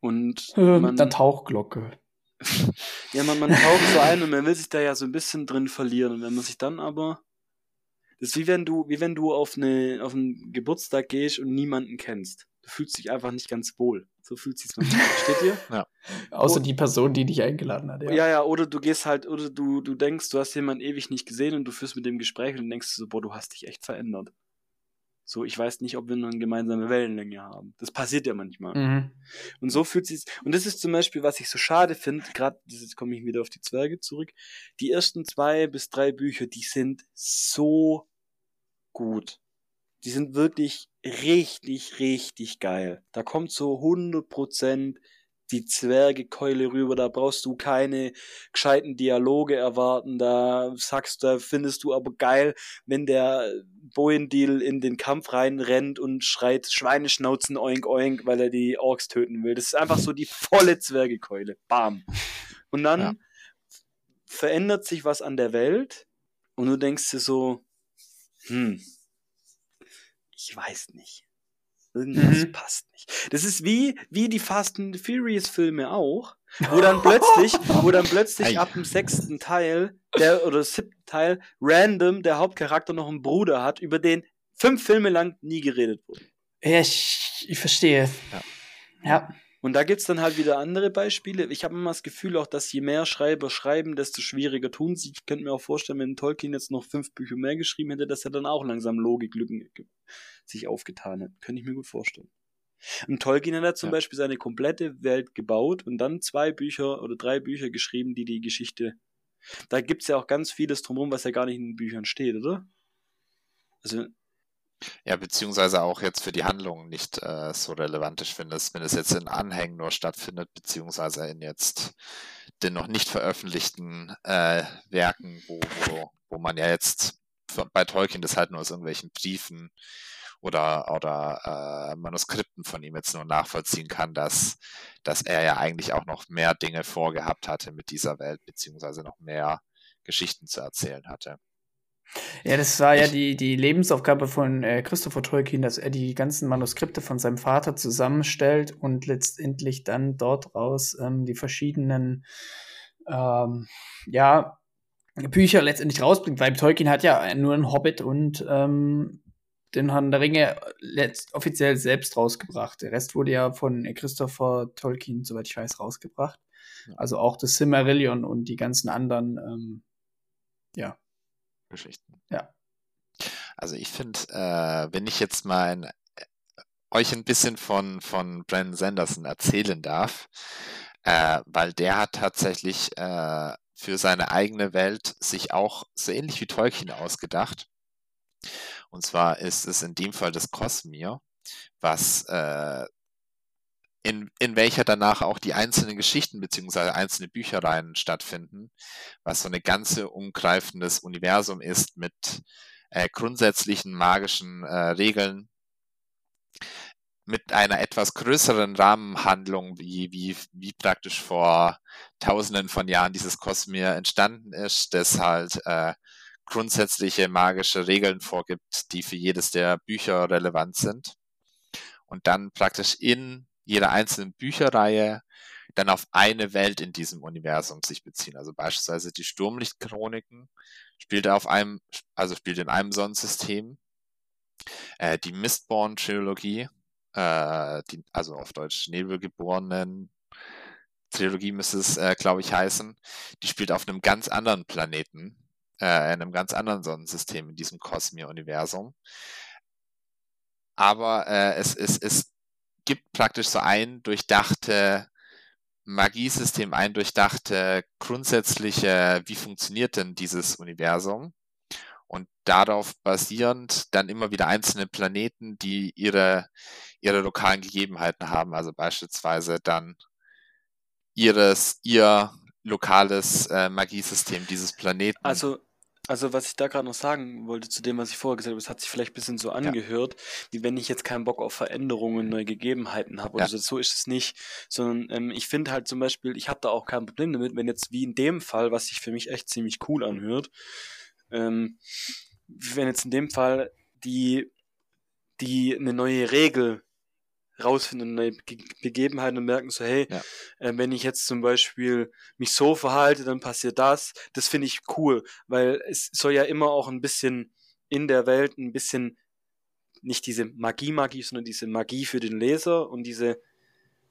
Und [laughs] Äh, man, mit einer Tauchglocke. [laughs] ja, man, man taucht so ein und man will sich da ja so ein bisschen drin verlieren. Und wenn man sich dann aber. Das ist wie wenn du, wie wenn du auf, eine, auf einen Geburtstag gehst und niemanden kennst. Du fühlst dich einfach nicht ganz wohl. So fühlt sich manchmal. Steht dir? [laughs] Außer Oh. die Person, die dich eingeladen hat. Ja. Ja. ja, oder du gehst halt, oder du, du denkst, du hast jemanden ewig nicht gesehen und du führst mit dem Gespräch und denkst so, boah, du hast dich echt verändert. So, ich weiß nicht, ob wir noch eine gemeinsame Wellenlänge haben. Das passiert ja manchmal. Mhm. Und so fühlt sich Und das ist zum Beispiel, was ich so schade finde, gerade, jetzt komme ich wieder auf die Zwerge zurück. Die ersten zwei bis drei Bücher, die sind so gut. Die sind wirklich richtig, richtig geil. Da kommt so 100% die Zwergekeule rüber, da brauchst du keine gescheiten Dialoge erwarten, da sagst da findest du aber geil, wenn der Boindil in den Kampf reinrennt und schreit Schweineschnauzen oink oink, weil er die Orks töten will. Das ist einfach so die volle Zwergekeule. Bam. Und dann Ja. verändert sich was an der Welt und du denkst dir so, hm, ich weiß nicht. Irgendwas Mhm. passt nicht. Das ist wie, wie die Fast and Furious Filme auch, wo dann [laughs] plötzlich, wo dann plötzlich ab dem sechsten Teil, der, oder siebten Teil, random der Hauptcharakter noch einen Bruder hat, über den fünf Filme lang nie geredet wurde. Ja, ich, ich verstehe. Ja. Ja. Und da gibt's dann halt wieder andere Beispiele. Ich habe immer das Gefühl auch, dass je mehr Schreiber schreiben, desto schwieriger tun sie. Ich könnte mir auch vorstellen, wenn Tolkien jetzt noch fünf Bücher mehr geschrieben hätte, dass er dann auch langsam Logiklücken sich aufgetan hat. Könnte ich mir gut vorstellen. Und Tolkien hat zum Ja. Beispiel seine komplette Welt gebaut und dann zwei Bücher oder drei Bücher geschrieben, die die Geschichte. Da gibt's ja auch ganz vieles drumherum, was ja gar nicht in den Büchern steht, oder? Also, Ja, beziehungsweise auch jetzt für die Handlung nicht äh, so relevant. Ich finde es, wenn es jetzt in Anhängen nur stattfindet, beziehungsweise in jetzt den noch nicht veröffentlichten äh, Werken, wo, wo, wo man ja jetzt bei Tolkien das halt nur aus irgendwelchen Briefen oder, oder äh, Manuskripten von ihm jetzt nur nachvollziehen kann, dass, dass er ja eigentlich auch noch mehr Dinge vorgehabt hatte mit dieser Welt, beziehungsweise noch mehr Geschichten zu erzählen hatte. Ja, das war ja die, die Lebensaufgabe von äh, Christopher Tolkien, dass er die ganzen Manuskripte von seinem Vater zusammenstellt und letztendlich dann dort raus ähm, die verschiedenen ähm, ja, Bücher letztendlich rausbringt, weil Tolkien hat ja nur einen Hobbit und ähm, den Herrn der Ringe letzt, offiziell selbst rausgebracht. Der Rest wurde ja von Christopher Tolkien, soweit ich weiß, rausgebracht. Also auch das Silmarillion und die ganzen anderen, ähm, ja. Geschichten. Ja. Also ich finde, äh, wenn ich jetzt mal ein, äh, euch ein bisschen von, von Brandon Sanderson erzählen darf, äh, weil der hat tatsächlich äh, für seine eigene Welt sich auch so ähnlich wie Tolkien ausgedacht. Und zwar ist es in dem Fall das Cosmere, was äh, in, in welcher danach auch die einzelnen Geschichten beziehungsweise einzelne Büchereien stattfinden, was so eine ganze umgreifendes Universum ist mit äh, grundsätzlichen magischen äh, Regeln, mit einer etwas größeren Rahmenhandlung, wie, wie, wie praktisch vor tausenden von Jahren dieses Kosmir entstanden ist, das halt äh, grundsätzliche magische Regeln vorgibt, die für jedes der Bücher relevant sind. Und dann praktisch in jeder einzelnen Bücherreihe dann auf eine Welt in diesem Universum sich beziehen. Also beispielsweise die Sturmlichtchroniken spielt auf einem, also spielt in einem Sonnensystem. Äh, die Mistborn-Trilogie äh, also auf Deutsch Nebelgeborenen Trilogie müsste es, äh, glaube ich, heißen. Die spielt auf einem ganz anderen Planeten, äh, in einem ganz anderen Sonnensystem, in diesem Cosmere-Universum. Aber äh, es, es, es gibt praktisch so ein durchdachte Magiesystem, ein durchdachte grundsätzliche, wie funktioniert denn dieses Universum? und darauf basierend dann immer wieder einzelne Planeten, die ihre, ihre lokalen Gegebenheiten haben, also beispielsweise dann ihres, ihr lokales äh, Magiesystem dieses Planeten. Also, also was ich da gerade noch sagen wollte zu dem, was ich vorher gesagt habe, es hat sich vielleicht ein bisschen so angehört, ja. wie wenn ich jetzt keinen Bock auf Veränderungen, neue Gegebenheiten habe ja. so. So ist es nicht, sondern ähm, ich finde halt zum Beispiel, ich habe da auch kein Problem damit, wenn jetzt wie in dem Fall, was sich für mich echt ziemlich cool anhört, ähm, wenn jetzt in dem Fall die, die eine neue Regel rausfinden, neue Begebenheiten und merken so, hey, ja. äh, wenn ich jetzt zum Beispiel mich so verhalte, dann passiert das. Das finde ich cool, weil es soll ja immer auch ein bisschen in der Welt ein bisschen nicht diese Magie-Magie, sondern diese Magie für den Leser und diese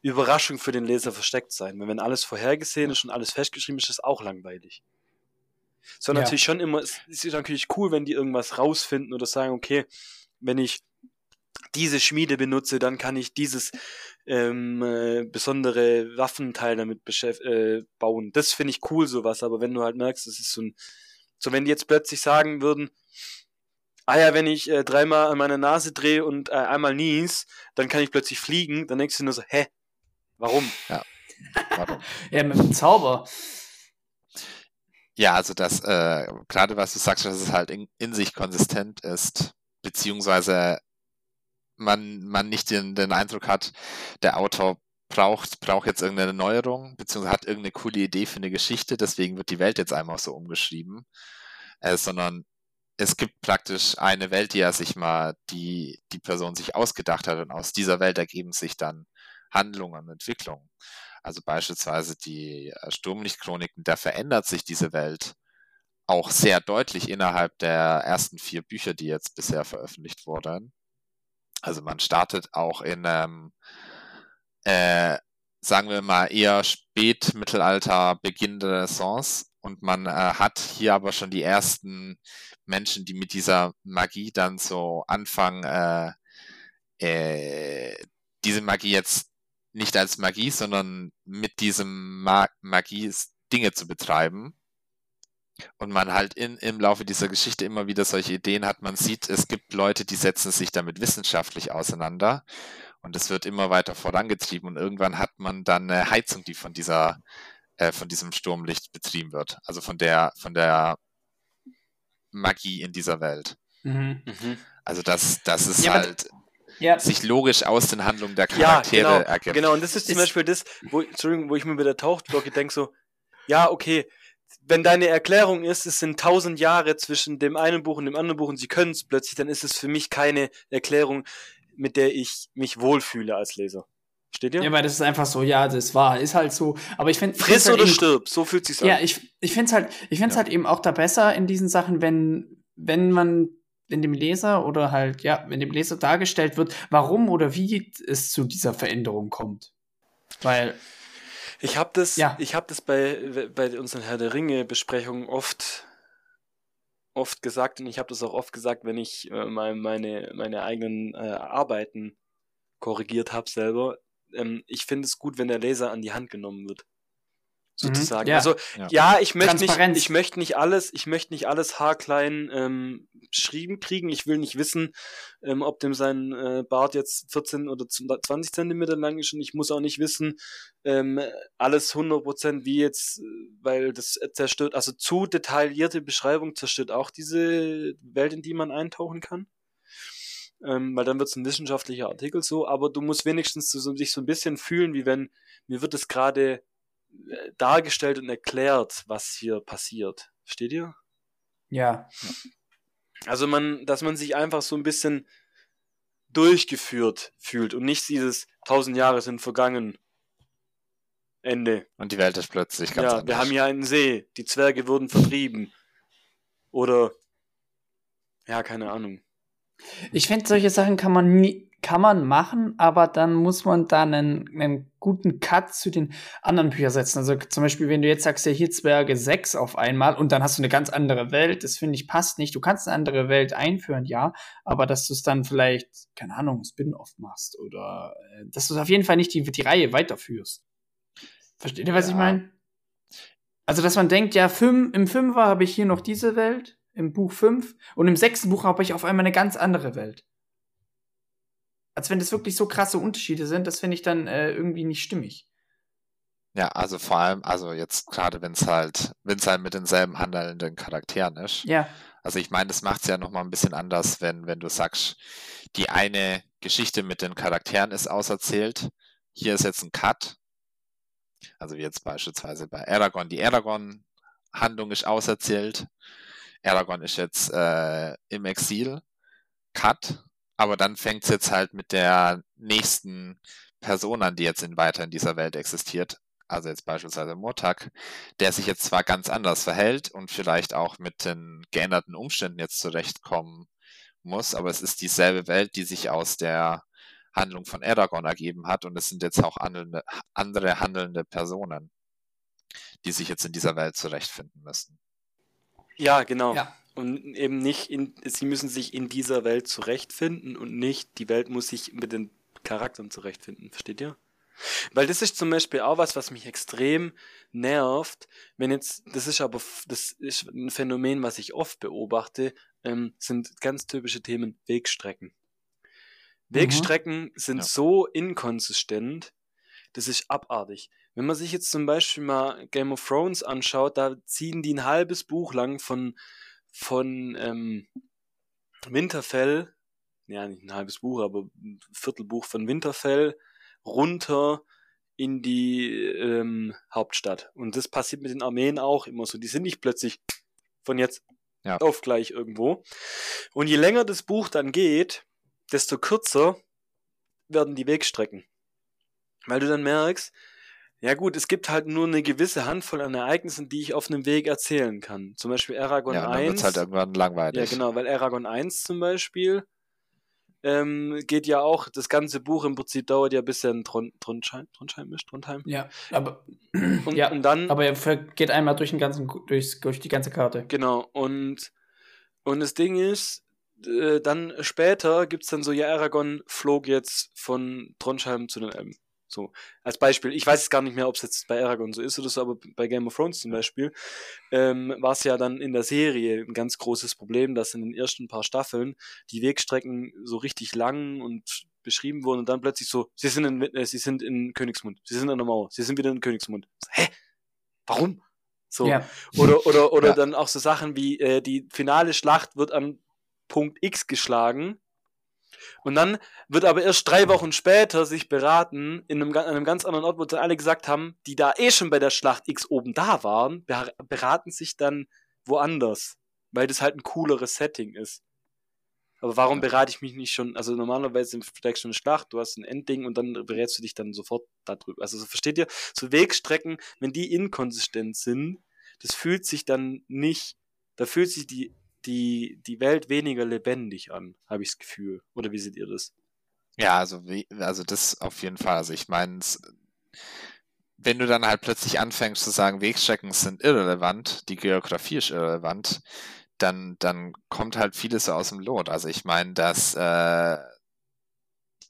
Überraschung für den Leser versteckt sein. Weil wenn alles vorhergesehen ist und alles festgeschrieben ist, ist das auch langweilig. Sondern ja. natürlich schon immer, es ist natürlich cool, wenn die irgendwas rausfinden oder sagen, okay, wenn ich diese Schmiede benutze, dann kann ich dieses ähm, äh, besondere Waffenteil damit äh, bauen. Das finde ich cool, sowas, aber wenn du halt merkst, das ist so ein, so wenn die jetzt plötzlich sagen würden, ah ja, wenn ich äh, dreimal an meiner Nase drehe und äh, einmal nies, dann kann ich plötzlich fliegen, dann denkst du nur so, hä, warum? Ja, warum? [laughs] ja, mit dem Zauber. Ja, also das, äh, gerade was du sagst, dass es halt in, in sich konsistent ist, beziehungsweise man, man nicht den, den Eindruck hat, der Autor braucht, braucht jetzt irgendeine Neuerung, beziehungsweise hat irgendeine coole Idee für eine Geschichte, deswegen wird die Welt jetzt einmal so umgeschrieben, äh, sondern es gibt praktisch eine Welt, die er sich mal, die die Person sich ausgedacht hat und aus dieser Welt ergeben sich dann Handlungen und Entwicklungen. Also beispielsweise die äh, Sturmlichtchroniken, da verändert sich diese Welt auch sehr deutlich innerhalb der ersten vier Bücher, die jetzt bisher veröffentlicht wurden. Also man startet auch in ähm, äh, sagen wir mal eher Spätmittelalter, Beginn der Renaissance und man äh, hat hier aber schon die ersten Menschen, die mit dieser Magie dann so anfangen, äh, äh, diese Magie jetzt nicht als Magie, sondern mit diesem Ma Magie Dinge zu betreiben. Und man halt in, im Laufe dieser Geschichte immer wieder solche Ideen hat. Man sieht, es gibt Leute, die setzen sich damit wissenschaftlich auseinander. Und es wird immer weiter vorangetrieben. Und irgendwann hat man dann eine Heizung, die von dieser, äh, von diesem Sturmlicht betrieben wird. Also von der, von der Magie in dieser Welt. Mhm. Mhm. Also dass, dass es Ja, halt Ja, sich logisch aus den Handlungen der Ja, Charaktere genau, ergibt. genau. Und das ist zum Ist- Beispiel das, wo, Entschuldigung, wo ich mir mit der Tauchtglocke denke so, ja, okay, wenn deine Erklärung ist, es sind tausend Jahre zwischen dem einen Buch und dem anderen Buch und sie können es plötzlich, dann ist es für mich keine Erklärung, mit der ich mich wohlfühle als Leser. Steht ihr? ja, weil das ist einfach so, ja, das war, ist halt so. Aber ich finde. Friss halt oder eben- stirb, so fühlt sich's Ja, an. ich, ich finde es halt, ich find's Ja. halt eben auch da besser in diesen Sachen, wenn, wenn man wenn dem Leser oder halt, ja, wenn dem Leser dargestellt wird, warum oder wie es zu dieser Veränderung kommt. Weil, Ich habe das, Ja. ich habe das bei, bei unseren Herr der Ringe Besprechungen oft, oft gesagt und ich habe das auch oft gesagt, wenn ich äh, mal meine, meine eigenen äh, Arbeiten korrigiert habe selber. Ähm, ich finde es gut, wenn der Leser an die Hand genommen wird. Sozusagen. Mhm, ja. Also Ja. ja, ich möchte nicht, ich möchte nicht alles, ich möchte nicht alles haarklein ähm, beschrieben kriegen. Ich will nicht wissen, ähm, ob dem sein äh, Bart jetzt 14 oder 20 Zentimeter lang ist und ich muss auch nicht wissen, ähm, alles 100% wie jetzt, äh, weil das zerstört, also zu detaillierte Beschreibung zerstört auch diese Welt, in die man eintauchen kann. Ähm, weil dann wird es ein wissenschaftlicher Artikel so, aber du musst wenigstens so, so, dich so ein bisschen fühlen, wie wenn mir wird es gerade äh, dargestellt und erklärt, was hier passiert. Versteht ihr? ja, Also man, dass man sich einfach so ein bisschen durchgeführt fühlt und nicht dieses tausend Jahre sind vergangen. Ende. Und die Welt ist plötzlich ganz ja, anders. wir haben hier einen See, die Zwerge wurden vertrieben. Oder ja, keine Ahnung. Ich finde, solche Sachen kann man nie, kann man machen, aber dann muss man da einen, einen guten Cut zu den anderen Büchern setzen. Also zum Beispiel, wenn du jetzt sagst, ja, hier Zwerge 6 auf einmal und dann hast du eine ganz andere Welt, das finde ich passt nicht. Du kannst eine andere Welt einführen, ja, aber dass du es dann vielleicht, keine Ahnung, Spin-off machst oder äh, dass du auf jeden Fall nicht die, die Reihe weiterführst. Versteht ihr, was Ja. ich meine? Also, dass man denkt, ja, fünf, im Fünfer habe ich hier noch diese Welt, im Buch 5, und im sechsten Buch habe ich auf einmal eine ganz andere Welt. Als wenn das wirklich so krasse Unterschiede sind, das finde ich dann äh, irgendwie nicht stimmig. Ja, also vor allem, also jetzt gerade wenn es halt, wenn es halt mit denselben handelnden Charakteren ist. Ja, Also ich meine, das macht es ja nochmal ein bisschen anders, wenn, wenn du sagst, die eine Geschichte mit den Charakteren ist auserzählt. Hier ist jetzt ein Cut. Also wie jetzt beispielsweise bei Aragorn. Die Aragorn-Handlung ist auserzählt. Aragorn ist jetzt äh, im Exil. Cut. Aber dann fängt es jetzt halt mit der nächsten Person an, die jetzt in, weiter in dieser Welt existiert. Also jetzt beispielsweise Murtag, der sich jetzt zwar ganz anders verhält und vielleicht auch mit den geänderten Umständen jetzt zurechtkommen muss, aber es ist dieselbe Welt, die sich aus der Handlung von Aragorn ergeben hat und es sind jetzt auch handelnde, andere handelnde Personen, die sich jetzt in dieser Welt zurechtfinden müssen. Ja, genau. ja. Und eben nicht, in, sie müssen sich in dieser Welt zurechtfinden und nicht, die Welt muss sich mit den Charakteren zurechtfinden. Versteht ihr? Weil das ist zum Beispiel auch was, was mich extrem nervt, wenn jetzt, das ist aber, das ist ein Phänomen, was ich oft beobachte, ähm, sind ganz typische Themen Wegstrecken. Wegstrecken sind Ja. so inkonsistent, das ist abartig. Wenn man sich jetzt zum Beispiel mal Game of Thrones anschaut, da ziehen die ein halbes Buch lang von, von ähm, Winterfell, ja nicht ein halbes Buch, aber ein Viertelbuch von Winterfell runter in die ähm, Hauptstadt. Und das passiert mit den Armeen auch immer so. Die sind nicht plötzlich von jetzt Ja. auf gleich irgendwo. Und je länger das Buch dann geht, desto kürzer werden die Wegstrecken. Weil du dann merkst, ja gut, es gibt halt nur eine gewisse Handvoll an Ereignissen, die ich auf einem Weg erzählen kann. Zum Beispiel Aragon ja, und dann wird 1. es halt irgendwann langweilig. Ja, genau, weil Aragon 1 zum Beispiel ähm, geht ja auch, das ganze Buch im Prinzip dauert ja bis er in Tron Trondheim, Trondheim ist, Trondheim. Ja, aber, Und, ja, und dann, aber er geht einmal durch, den ganzen, durch, durch die ganze Karte. genau, und, und das Ding ist, äh, dann später gibt's dann so, ja, Aragon flog jetzt von Trondheim zu den Elben. So, als Beispiel, ich weiß jetzt gar nicht mehr, ob es jetzt bei Aragon so ist oder so, aber bei Game of Thrones zum Beispiel, ähm, war es ja dann in der Serie ein ganz großes Problem, dass in den ersten paar Staffeln die Wegstrecken so richtig lang und beschrieben wurden und dann plötzlich so, sie sind in, äh, sie sind in Königsmund, sie sind an der Mauer, sie sind wieder in Königsmund. Hä? Warum? So. Ja, Oder, oder, oder [laughs] Ja. dann auch so Sachen wie äh, die finale Schlacht wird am Punkt X geschlagen. Und dann wird aber erst drei Wochen später sich beraten, in einem, an einem ganz anderen Ort, wo dann alle gesagt haben, die da eh schon bei der Schlacht X oben da waren, beraten sich dann woanders, weil das halt ein cooleres Setting ist. Aber warum berate ich mich nicht schon? Also normalerweise steigst du eine Schlacht, du hast ein Endding und dann berätst du dich dann sofort darüber. Also so, versteht ihr? So Wegstrecken, wenn die inkonsistent sind, das fühlt sich dann nicht, da fühlt sich die, die, die Welt weniger lebendig an, habe ich das Gefühl. Oder wie seht ihr das? Ja, also, wie, also das auf jeden Fall. Also ich meine, wenn du dann halt plötzlich anfängst zu sagen, Wegstrecken sind irrelevant, die Geografie ist irrelevant, dann, dann kommt halt vieles so aus dem Lot. Also ich meine, dass äh,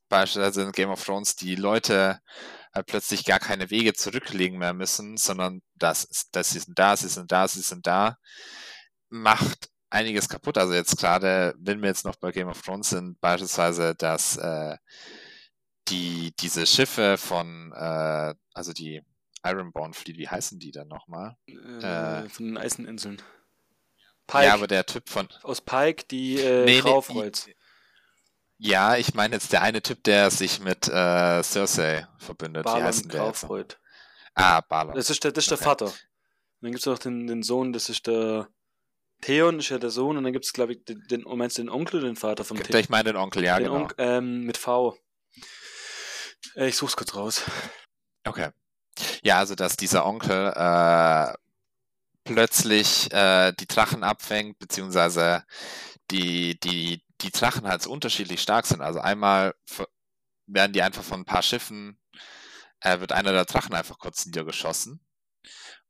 beispielsweise in Game of Thrones die Leute halt plötzlich gar keine Wege zurücklegen mehr müssen, sondern das, das sie sind da, sie sind da, sie sind da, macht einiges kaputt. Also jetzt gerade, wenn wir jetzt noch bei Game of Thrones sind, beispielsweise, dass äh, die diese Schiffe von, äh, also die Ironborn Fleet, wie heißen die dann nochmal? Äh, äh, von den Eiseninseln. Pike. Ja, aber der Typ von. Aus Pike, die äh, nee, Graufreuz. Nee, ja, ich meine jetzt der eine Typ, der sich mit äh, Cersei verbündet. Balon Wie heißt der Graufreud. Ah, Balon. Das ist der, das ist okay. der Vater. Und dann gibt es auch den, den Sohn, das ist der. Theon ist ja der Sohn und dann gibt es, glaube ich, den, den, meinst du den Onkel oder den Vater vom Theon? Ich meine den Onkel, ja, den genau. Onkel, ähm, mit V. Äh, ich such's kurz raus. Okay. Ja, also dass dieser Onkel äh, plötzlich äh, die Drachen abfängt, beziehungsweise die, die, die Drachen halt so unterschiedlich stark sind. Also einmal werden die einfach von ein paar Schiffen, äh, wird einer der Drachen einfach kurz niedergeschossen.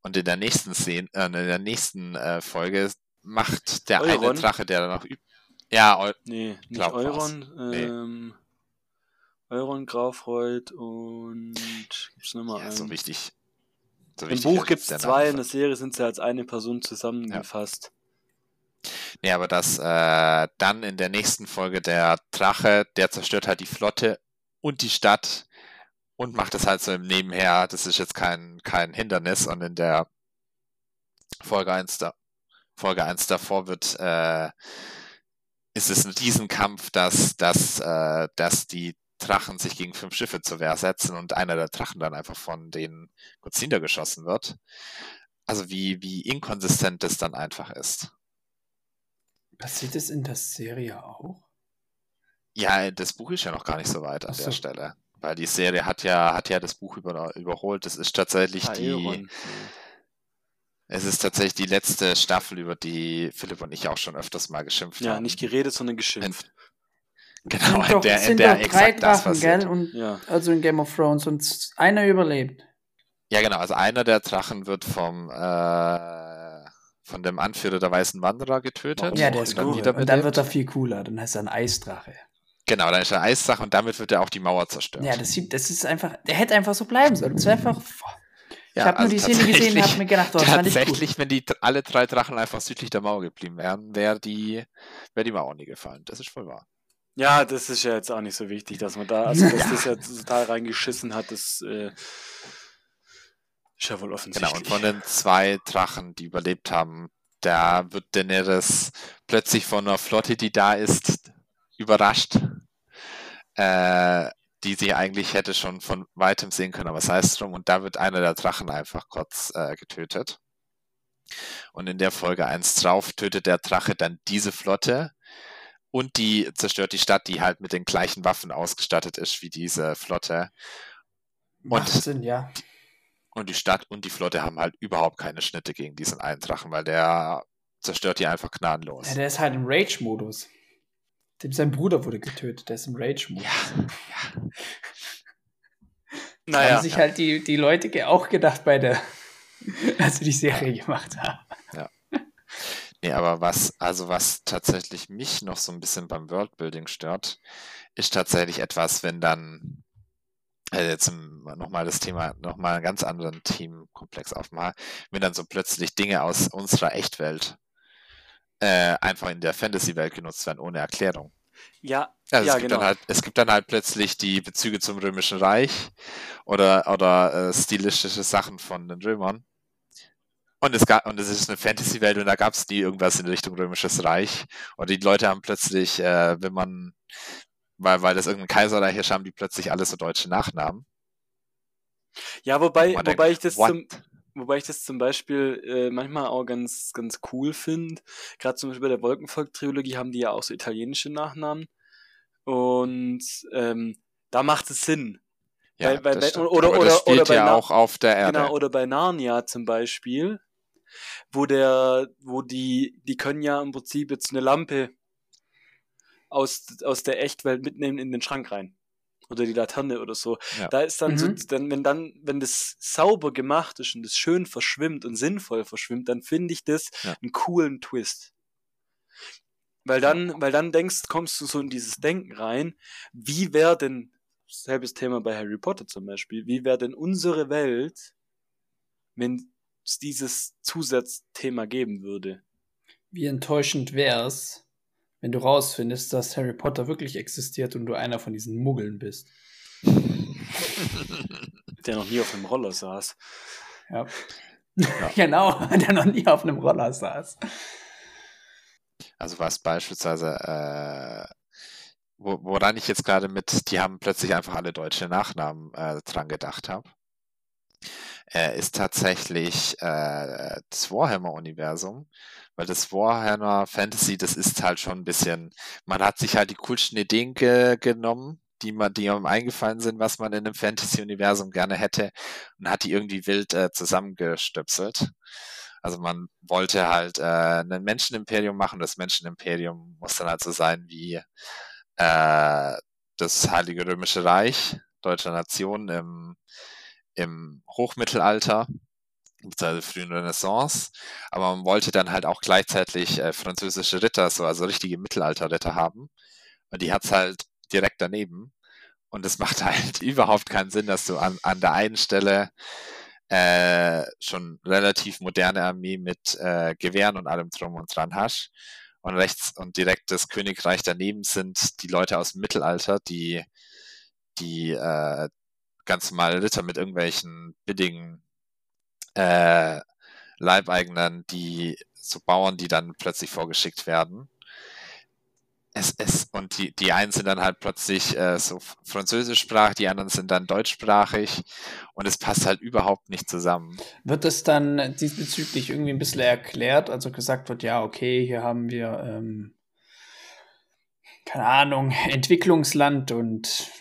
Und in der nächsten Szene, äh, in der nächsten äh, Folge macht der Euron? eine Drache, der dann noch übt. Ja, Eu nee, nicht Euron. Ähm, nee. Euron, Graufreud und gibt's noch mal ja, einen? So wichtig. So Im Buch gibt es zwei, in der Serie sind sie als eine Person zusammengefasst. Ja. Nee, aber das äh, dann in der nächsten Folge der Drache, der zerstört halt die Flotte und die Stadt und macht es halt so im Nebenher. Das ist jetzt kein, kein Hindernis. Und in der Folge 1, da, Folge 1 davor wird, äh, ist es ein Riesenkampf, dass, dass, äh, dass die Drachen sich gegen fünf Schiffe zur Wehr setzen und einer der Drachen dann einfach von den kurz niedergeschossen wird. Also wie, wie inkonsistent das dann einfach ist. Passiert es in der Serie auch? Ja, das Buch ist ja noch gar nicht so weit an so. der Stelle. Weil die Serie hat ja, hat ja das Buch über, überholt. Das ist tatsächlich die. Es ist tatsächlich die letzte Staffel, über die Philipp und ich auch schon öfters mal geschimpft ja, haben. Ja, nicht geredet, sondern geschimpft. Genau, in der, in der exakt das passiert. Gell? Und, ja. Also in Game of Thrones und einer überlebt. Ja, genau. Also einer der Drachen wird vom äh, von dem Anführer der Weißen Wanderer getötet. Ja, der ist cool. Und dann wird er viel cooler. Dann heißt er ein Eisdrache. Genau, dann ist er ein Eisdrache und damit wird er auch die Mauer zerstört. Ja, das, sieht, das ist einfach, der hätte einfach so bleiben sollen. Das wäre einfach. Ich habe also nur die Szene gesehen und habe mir gedacht, oh, das fand ich Tatsächlich, wenn die alle drei Drachen einfach südlich der Mauer geblieben wären, wäre die, wär die Mauer nie gefallen. Das ist voll wahr. Ja, das ist ja jetzt auch nicht so wichtig, dass man da, also dass [laughs] ja. das ja total reingeschissen hat, das äh, ist ja wohl offensichtlich. Genau, und von den zwei Drachen, die überlebt haben, da wird Daenerys plötzlich von einer Flotte, die da ist, überrascht, äh, die sie eigentlich hätte schon von weitem sehen können, aber sei es drum, und da wird einer der Drachen einfach kurz äh, getötet. Und in der Folge 1 drauf tötet der Drache dann diese Flotte, und die zerstört die Stadt, die halt mit den gleichen Waffen ausgestattet ist wie diese Flotte. Macht und, Sinn, ja. Und die Stadt und die Flotte haben halt überhaupt keine Schnitte gegen diesen einen Drachen, weil der zerstört die einfach gnadenlos. Ja, der ist halt im Rage-Modus. Dem sein Bruder wurde getötet, der ist im Rage-Modus. Ja, ja. naja. Haben sich halt die, die Leute auch gedacht bei der, [laughs] als sie die Serie gemacht haben. Ja. Nee, aber was, also was tatsächlich mich noch so ein bisschen beim Worldbuilding stört, ist tatsächlich etwas, wenn dann, also jetzt nochmal das Thema, nochmal einen ganz anderen Themenkomplex aufmachen, wenn dann so plötzlich Dinge aus unserer Echtwelt äh, einfach in der Fantasy-Welt genutzt werden, ohne Erklärung. Ja, also ja, es, gibt genau. dann halt, es gibt dann halt plötzlich die Bezüge zum Römischen Reich oder, oder äh, stilistische Sachen von den Römern Und es gab, und es ist eine Fantasy-Welt und da gab es nie irgendwas in Richtung Römisches Reich. Und die Leute haben plötzlich, äh, wenn man, weil, weil das irgendein Kaiserreich ist, haben die plötzlich alle so deutsche Nachnamen. Ja, wobei, wobei denkt, ich das what? zum, wobei ich das zum Beispiel äh, manchmal auch ganz, ganz cool finde. Gerade zum Beispiel bei der Wolkenvolk-Trilogie haben die ja auch so italienische Nachnamen. Und ähm, da macht es Sinn. Ja, bei, bei, oder, oder, oder, oder bei ja auch auf der Erde. Genau, oder bei Narnia zum Beispiel, wo der, wo die, die können ja im Prinzip jetzt eine Lampe aus, aus der Echtwelt mitnehmen in den Schrank rein. Oder die Laterne oder so. Ja. Da ist dann mhm. so, dann, wenn dann, wenn das sauber gemacht ist und das schön verschwimmt und sinnvoll verschwimmt, dann finde ich das ja. einen coolen Twist. Weil dann, weil dann denkst, kommst du so in dieses Denken rein, wie wäre denn, selbes Thema bei Harry Potter zum Beispiel, wie wäre denn unsere Welt, wenn es dieses Zusatzthema geben würde? Wie enttäuschend wäre es, wenn du rausfindest, dass Harry Potter wirklich existiert und du einer von diesen Muggeln bist. [laughs] Der noch nie auf einem Roller saß. Ja. ja. [laughs] genau, der noch nie auf einem Roller saß. Also was beispielsweise, äh, wo, woran ich jetzt gerade mit, die haben plötzlich einfach alle deutsche Nachnamen äh, dran gedacht habe, äh, ist tatsächlich äh, das Warhammer-Universum weil das Warhammer Fantasy, das ist halt schon ein bisschen, man hat sich halt die coolsten Ideen ge genommen, die man, die einem eingefallen sind, was man in einem Fantasy-Universum gerne hätte und hat die irgendwie wild äh, zusammengestöpselt. Also man wollte halt äh, ein Menschenimperium machen. Das Menschenimperium muss dann halt so sein wie äh, das Heilige Römische Reich deutscher Nation im, im Hochmittelalter beziehungsweise frühen Renaissance, aber man wollte dann halt auch gleichzeitig äh, französische Ritter, so also richtige Mittelalterritter haben. Und die hat's halt direkt daneben. Und es [laughs] macht halt überhaupt keinen Sinn, dass du an, an der einen Stelle äh, schon relativ moderne Armee mit äh, Gewehren und allem drum und dran hast. Und rechts und direkt das Königreich daneben sind die Leute aus dem Mittelalter, die die äh, ganz normale Ritter mit irgendwelchen billigen äh, Leibeigenen, die so Bauern, die dann plötzlich vorgeschickt werden. Es, es, und die, die einen sind dann halt plötzlich äh, so französischsprachig, die anderen sind dann deutschsprachig und es passt halt überhaupt nicht zusammen. Wird es dann diesbezüglich irgendwie ein bisschen erklärt, also gesagt wird, ja, okay, hier haben wir, ähm, keine Ahnung, [laughs] Entwicklungsland und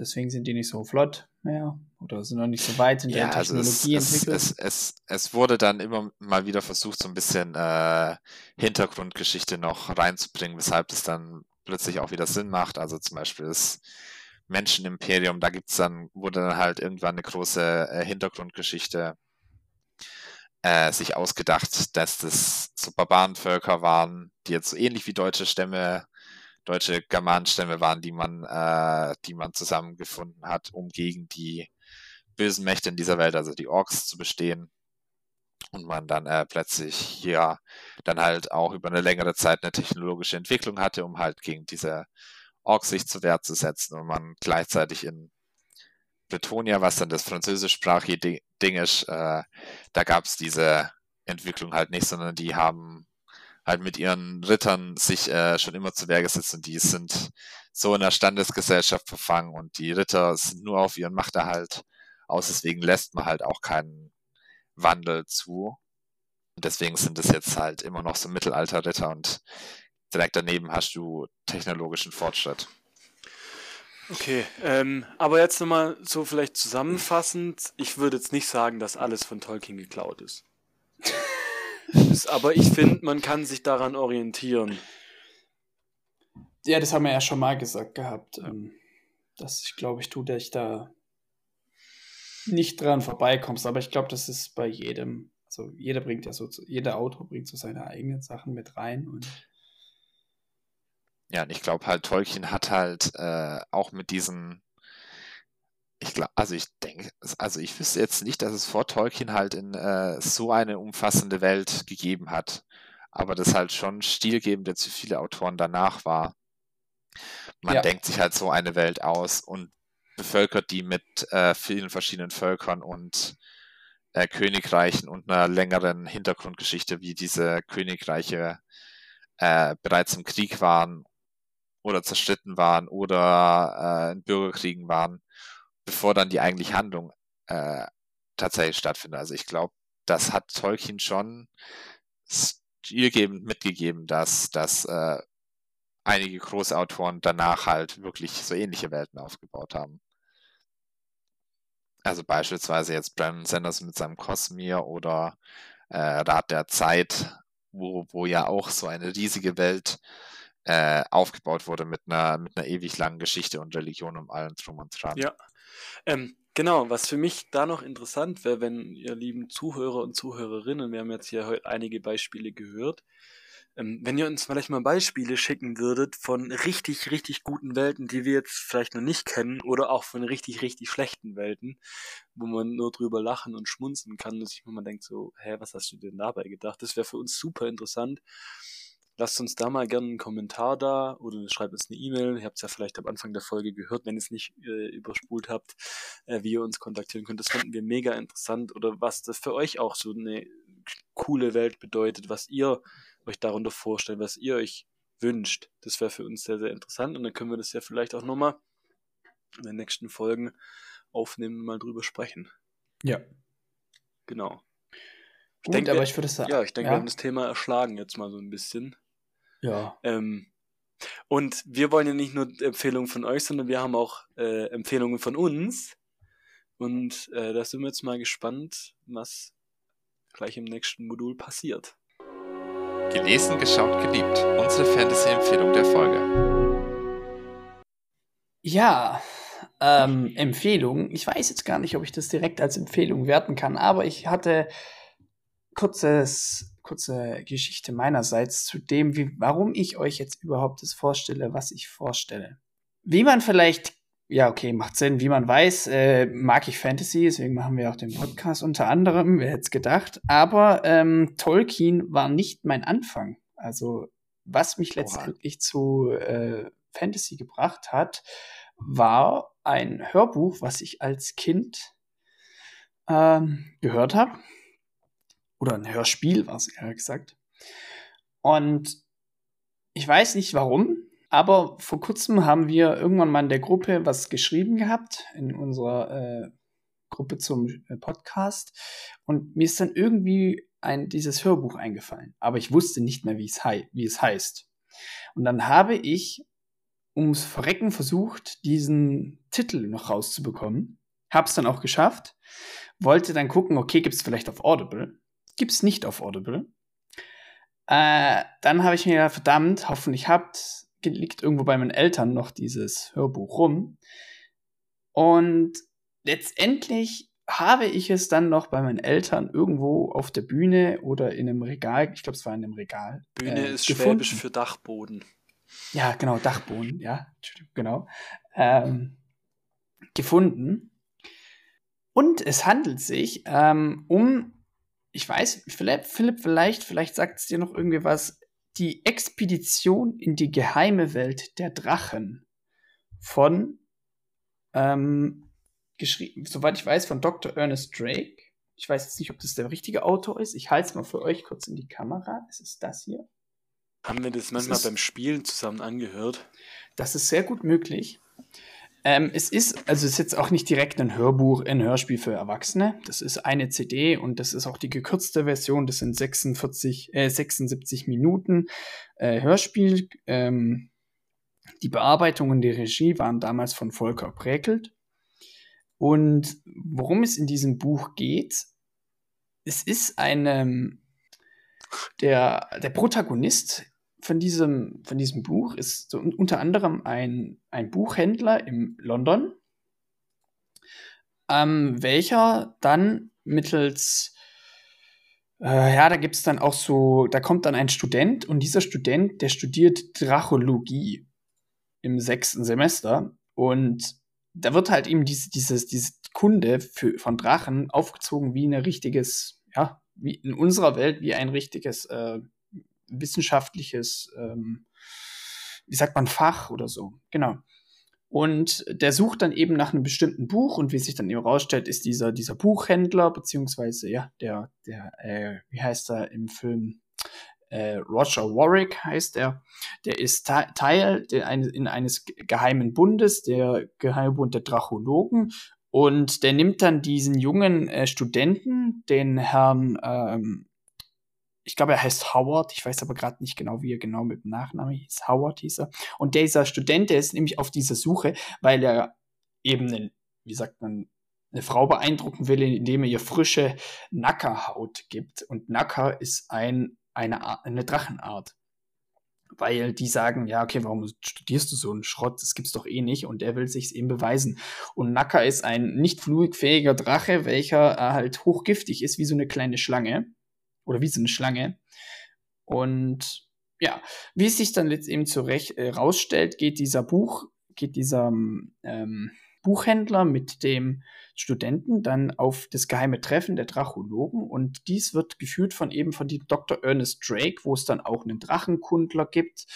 deswegen sind die nicht so flott mehr oder sind noch nicht so weit in der ja, Technologie also es, entwickelt. Es, es, es, wurde dann immer mal wieder versucht, so ein bisschen äh, Hintergrundgeschichte noch reinzubringen, weshalb es dann plötzlich auch wieder Sinn macht. Also zum Beispiel das Menschenimperium, da gibt's dann, wurde dann halt irgendwann eine große äh, Hintergrundgeschichte äh, sich ausgedacht, dass das so Barbarenvölker waren, die jetzt so ähnlich wie deutsche Stämme deutsche Germanenstämme waren, die man, äh, die man zusammengefunden hat, um gegen die bösen Mächte in dieser Welt, also die Orks, zu bestehen. Und man dann äh, plötzlich hier dann halt auch über eine längere Zeit eine technologische Entwicklung hatte, um halt gegen diese Orks sich zur Wehr zu setzen und man gleichzeitig in Bretonia, was dann das französischsprachige Ding ist, äh, da gab es diese Entwicklung halt nicht, sondern die haben halt mit ihren Rittern sich äh, schon immer zu Wehr gesetzt und die sind so in der Standesgesellschaft verfangen und die Ritter sind nur auf ihren Machterhalt aus, deswegen lässt man halt auch keinen Wandel zu. Und deswegen sind es jetzt halt immer noch so Mittelalter-Ritter und direkt daneben hast du technologischen Fortschritt. Okay, ähm, aber jetzt nochmal so vielleicht zusammenfassend, ich würde jetzt nicht sagen, dass alles von Tolkien geklaut ist. Ist [laughs] aber ich finde, man kann sich daran orientieren. Ja, das haben wir ja schon mal gesagt gehabt. Ähm, dass ich glaube, ich tue dich da nicht dran vorbeikommst. Aber ich glaube, das ist bei jedem, also jeder bringt ja so, jeder Autor bringt so seine eigenen Sachen mit rein und ja, und ich glaube halt, Tolkien hat halt äh, auch mit diesen, ich glaube, also ich denke, also ich wüsste jetzt nicht, dass es vor Tolkien halt in äh, so eine umfassende Welt gegeben hat, aber das halt schon stilgebend jetzt für viele Autoren danach war. Man ja. denkt sich halt so eine Welt aus und bevölkert die mit äh, vielen verschiedenen Völkern und äh, Königreichen und einer längeren Hintergrundgeschichte, wie diese Königreiche äh, bereits im Krieg waren oder zerstritten waren oder äh, in Bürgerkriegen waren, bevor dann die eigentliche Handlung äh, tatsächlich stattfindet. Also ich glaube, das hat Tolkien schon stilgebend mitgegeben, dass, dass äh, einige große Autoren danach halt wirklich so ähnliche Welten aufgebaut haben. Also beispielsweise jetzt Brandon Sanders mit seinem Cosmere oder äh, Rat der Zeit, wo, wo ja auch so eine riesige Welt äh, aufgebaut wurde mit einer, mit einer ewig langen Geschichte und Religion um allen drum und dran. Ja. Ähm, genau, was für mich da noch interessant wäre, wenn ihr lieben Zuhörer und Zuhörerinnen, wir haben jetzt hier heute einige Beispiele gehört, ähm, wenn ihr uns vielleicht mal Beispiele schicken würdet von richtig, richtig guten Welten, die wir jetzt vielleicht noch nicht kennen, oder auch von richtig, richtig schlechten Welten, wo man nur drüber lachen und schmunzen kann und sich mal denkt so, hä, was hast du denn dabei gedacht? Das wäre für uns super interessant. Lasst uns da mal gerne einen Kommentar da oder schreibt uns eine E-Mail. Ihr habt es ja vielleicht am Anfang der Folge gehört, wenn ihr es nicht äh, überspult habt, äh, wie ihr uns kontaktieren könnt. Das fanden wir mega interessant oder was das für euch auch so eine coole Welt bedeutet, was ihr euch darunter vorstellt, was ihr euch wünscht. Das wäre für uns sehr, sehr interessant und dann können wir das ja vielleicht auch nochmal in den nächsten Folgen aufnehmen und mal drüber sprechen. Ja. Genau. Ich Gut, denke, aber ich würde sagen. Ja, ich denke, ja. wir haben das Thema erschlagen jetzt mal so ein bisschen. Ja. Ähm, und wir wollen ja nicht nur Empfehlungen von euch, sondern wir haben auch äh, Empfehlungen von uns. Und äh, da sind wir jetzt mal gespannt, was gleich im nächsten Modul passiert. Gelesen, geschaut, geliebt. Unsere Fantasy-Empfehlung der Folge. Ja, ähm, Empfehlung. Ich weiß jetzt gar nicht, ob ich das direkt als Empfehlung werten kann, aber ich hatte kurzes kurze Geschichte meinerseits zu dem, wie, warum ich euch jetzt überhaupt das vorstelle, was ich vorstelle. Wie man vielleicht, ja, okay, macht Sinn, wie man weiß, äh, mag ich Fantasy, deswegen machen wir auch den Podcast unter anderem, wer hätte es gedacht. Aber ähm, Tolkien war nicht mein Anfang. Also, was mich letztendlich zu äh, Fantasy gebracht hat, war ein Hörbuch, was ich als Kind ähm, gehört habe oder ein Hörspiel war es eher gesagt. Und ich weiß nicht warum, aber vor kurzem haben wir irgendwann mal in der Gruppe was geschrieben gehabt, in unserer äh, Gruppe zum äh, Podcast. Und mir ist dann irgendwie ein, dieses Hörbuch eingefallen. Aber ich wusste nicht mehr, wie es, hei wie es heißt. Und dann habe ich ums Verrecken versucht, diesen Titel noch rauszubekommen. Hab's dann auch geschafft. Wollte dann gucken, okay, gibt's vielleicht auf Audible. Gibt es nicht auf Audible. Äh, dann habe ich mir gedacht, verdammt, hoffentlich habt, liegt irgendwo bei meinen Eltern noch dieses Hörbuch rum. Und letztendlich habe ich es dann noch bei meinen Eltern irgendwo auf der Bühne oder in einem Regal, ich glaube, es war in einem Regal. Bühne äh, ist gefunden. schwäbisch für Dachboden. Ja, genau, Dachboden, ja, genau. Ähm, gefunden. Und es handelt sich ähm, um ich weiß, Philipp, Philipp vielleicht, vielleicht sagt es dir noch irgendwie was. Die Expedition in die geheime Welt der Drachen von, ähm, geschrieben, soweit ich weiß, von Dr. Ernest Drake. Ich weiß jetzt nicht, ob das der richtige Autor ist. Ich halte es mal für euch kurz in die Kamera. Es ist das hier. Haben wir das manchmal das ist, beim Spielen zusammen angehört? Das ist sehr gut möglich. Ähm, es ist, also es ist jetzt auch nicht direkt ein Hörbuch, ein Hörspiel für Erwachsene. Das ist eine CD und das ist auch die gekürzte Version. Das sind 46, äh, 76 Minuten äh, Hörspiel. Ähm, die Bearbeitung und die Regie waren damals von Volker Präkelt. Und worum es in diesem Buch geht, es ist eine, der, der Protagonist von diesem, von diesem Buch ist so unter anderem ein, ein Buchhändler in London, ähm, welcher dann mittels, äh, ja, da gibt es dann auch so, da kommt dann ein Student und dieser Student, der studiert Drachologie im sechsten Semester und da wird halt ihm diese, dieses, diese Kunde für, von Drachen aufgezogen wie ein richtiges, ja, wie in unserer Welt wie ein richtiges äh, wissenschaftliches, ähm, wie sagt man, Fach oder so. Genau. Und der sucht dann eben nach einem bestimmten Buch und wie sich dann eben rausstellt, ist dieser, dieser Buchhändler, beziehungsweise, ja, der, der, äh, wie heißt er im Film? Äh, Roger Warwick heißt er. Der ist Teil der, ein, in eines geheimen Bundes, der Geheimbund der Drachologen. Und der nimmt dann diesen jungen äh, Studenten, den Herrn ähm, ich glaube, er heißt Howard, ich weiß aber gerade nicht genau, wie er genau mit dem Nachnamen hieß. Howard hieß er. Und dieser Student, der ist nämlich auf dieser Suche, weil er eben, einen, wie sagt man, eine Frau beeindrucken will, indem er ihr frische Nackerhaut gibt. Und Nacker ist ein, eine, eine Drachenart. Weil die sagen, ja, okay, warum studierst du so einen Schrott? Das gibt's doch eh nicht. Und er will sich's eben beweisen. Und Nacker ist ein nicht flugfähiger Drache, welcher halt hochgiftig ist, wie so eine kleine Schlange oder wie so eine Schlange. Und ja, wie es sich dann jetzt eben zurecht äh, rausstellt, geht dieser Buch, geht dieser ähm, Buchhändler mit dem Studenten dann auf das geheime Treffen der Drachologen und dies wird geführt von eben von dem Dr. Ernest Drake, wo es dann auch einen Drachenkundler gibt,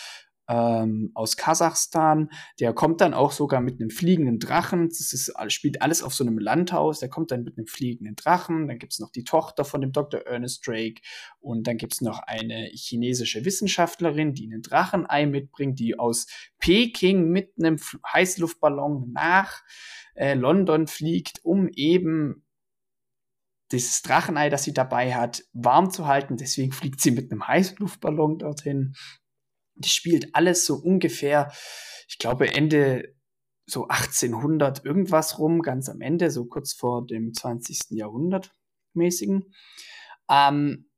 ähm, aus Kasachstan. Der kommt dann auch sogar mit einem fliegenden Drachen. Das ist, spielt alles auf so einem Landhaus. Der kommt dann mit einem fliegenden Drachen. Dann gibt es noch die Tochter von dem Dr. Ernest Drake. Und dann gibt es noch eine chinesische Wissenschaftlerin, die einen Drachenei mitbringt, die aus Peking mit einem Heißluftballon nach äh, London fliegt, um eben dieses Drachenei, das sie dabei hat, warm zu halten. Deswegen fliegt sie mit einem Heißluftballon dorthin. Das spielt alles so ungefähr, ich glaube, Ende so 1800 irgendwas rum, ganz am Ende, so kurz vor dem 20. Jahrhundert mäßigen. Ähm,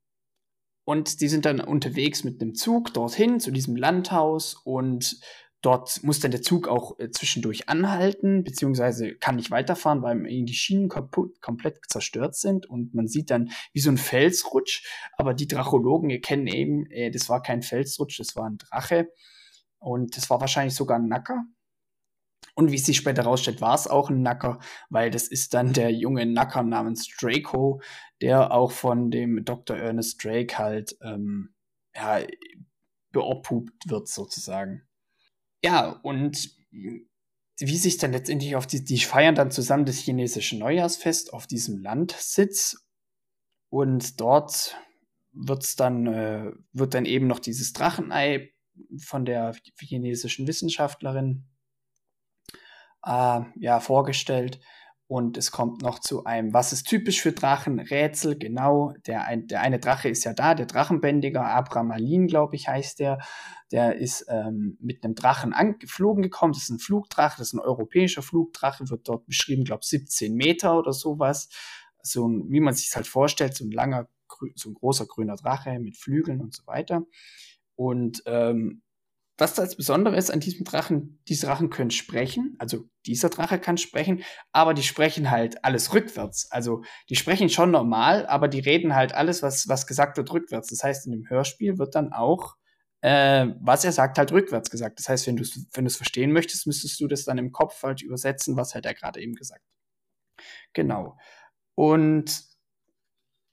und die sind dann unterwegs mit einem Zug dorthin zu diesem Landhaus und Dort muss dann der Zug auch äh, zwischendurch anhalten, beziehungsweise kann nicht weiterfahren, weil die Schienen kaputt, komplett zerstört sind und man sieht dann wie so ein Felsrutsch. Aber die Drachologen erkennen eben, äh, das war kein Felsrutsch, das war ein Drache. Und das war wahrscheinlich sogar ein Nacker. Und wie sich später herausstellt, war es auch ein Nacker, weil das ist dann der junge Nacker namens Draco, der auch von dem Dr. Ernest Drake halt ähm, ja, beobhubt wird sozusagen. Ja, und wie sich dann letztendlich auf die, die feiern dann zusammen das chinesische Neujahrsfest auf diesem Landsitz und dort wird's dann, äh, wird dann eben noch dieses Drachenei von der chinesischen Wissenschaftlerin äh, ja, vorgestellt. Und es kommt noch zu einem, was ist typisch für Drachen? Rätsel, genau. Der, ein, der eine Drache ist ja da, der Drachenbändiger, Abramalin, glaube ich, heißt der. Der ist ähm, mit einem Drachen angeflogen gekommen. Das ist ein Flugdrache, das ist ein europäischer Flugdrache, wird dort beschrieben, glaube ich, 17 Meter oder sowas. So ein, wie man sich halt vorstellt, so ein langer, so ein großer grüner Drache mit Flügeln und so weiter. Und ähm, was das Besondere ist an diesem Drachen, diese Drachen können sprechen, also dieser Drache kann sprechen, aber die sprechen halt alles rückwärts. Also die sprechen schon normal, aber die reden halt alles, was, was gesagt wird, rückwärts. Das heißt, in dem Hörspiel wird dann auch, äh, was er sagt, halt rückwärts gesagt. Das heißt, wenn du es wenn verstehen möchtest, müsstest du das dann im Kopf halt übersetzen, was hat er gerade eben gesagt. Genau. Und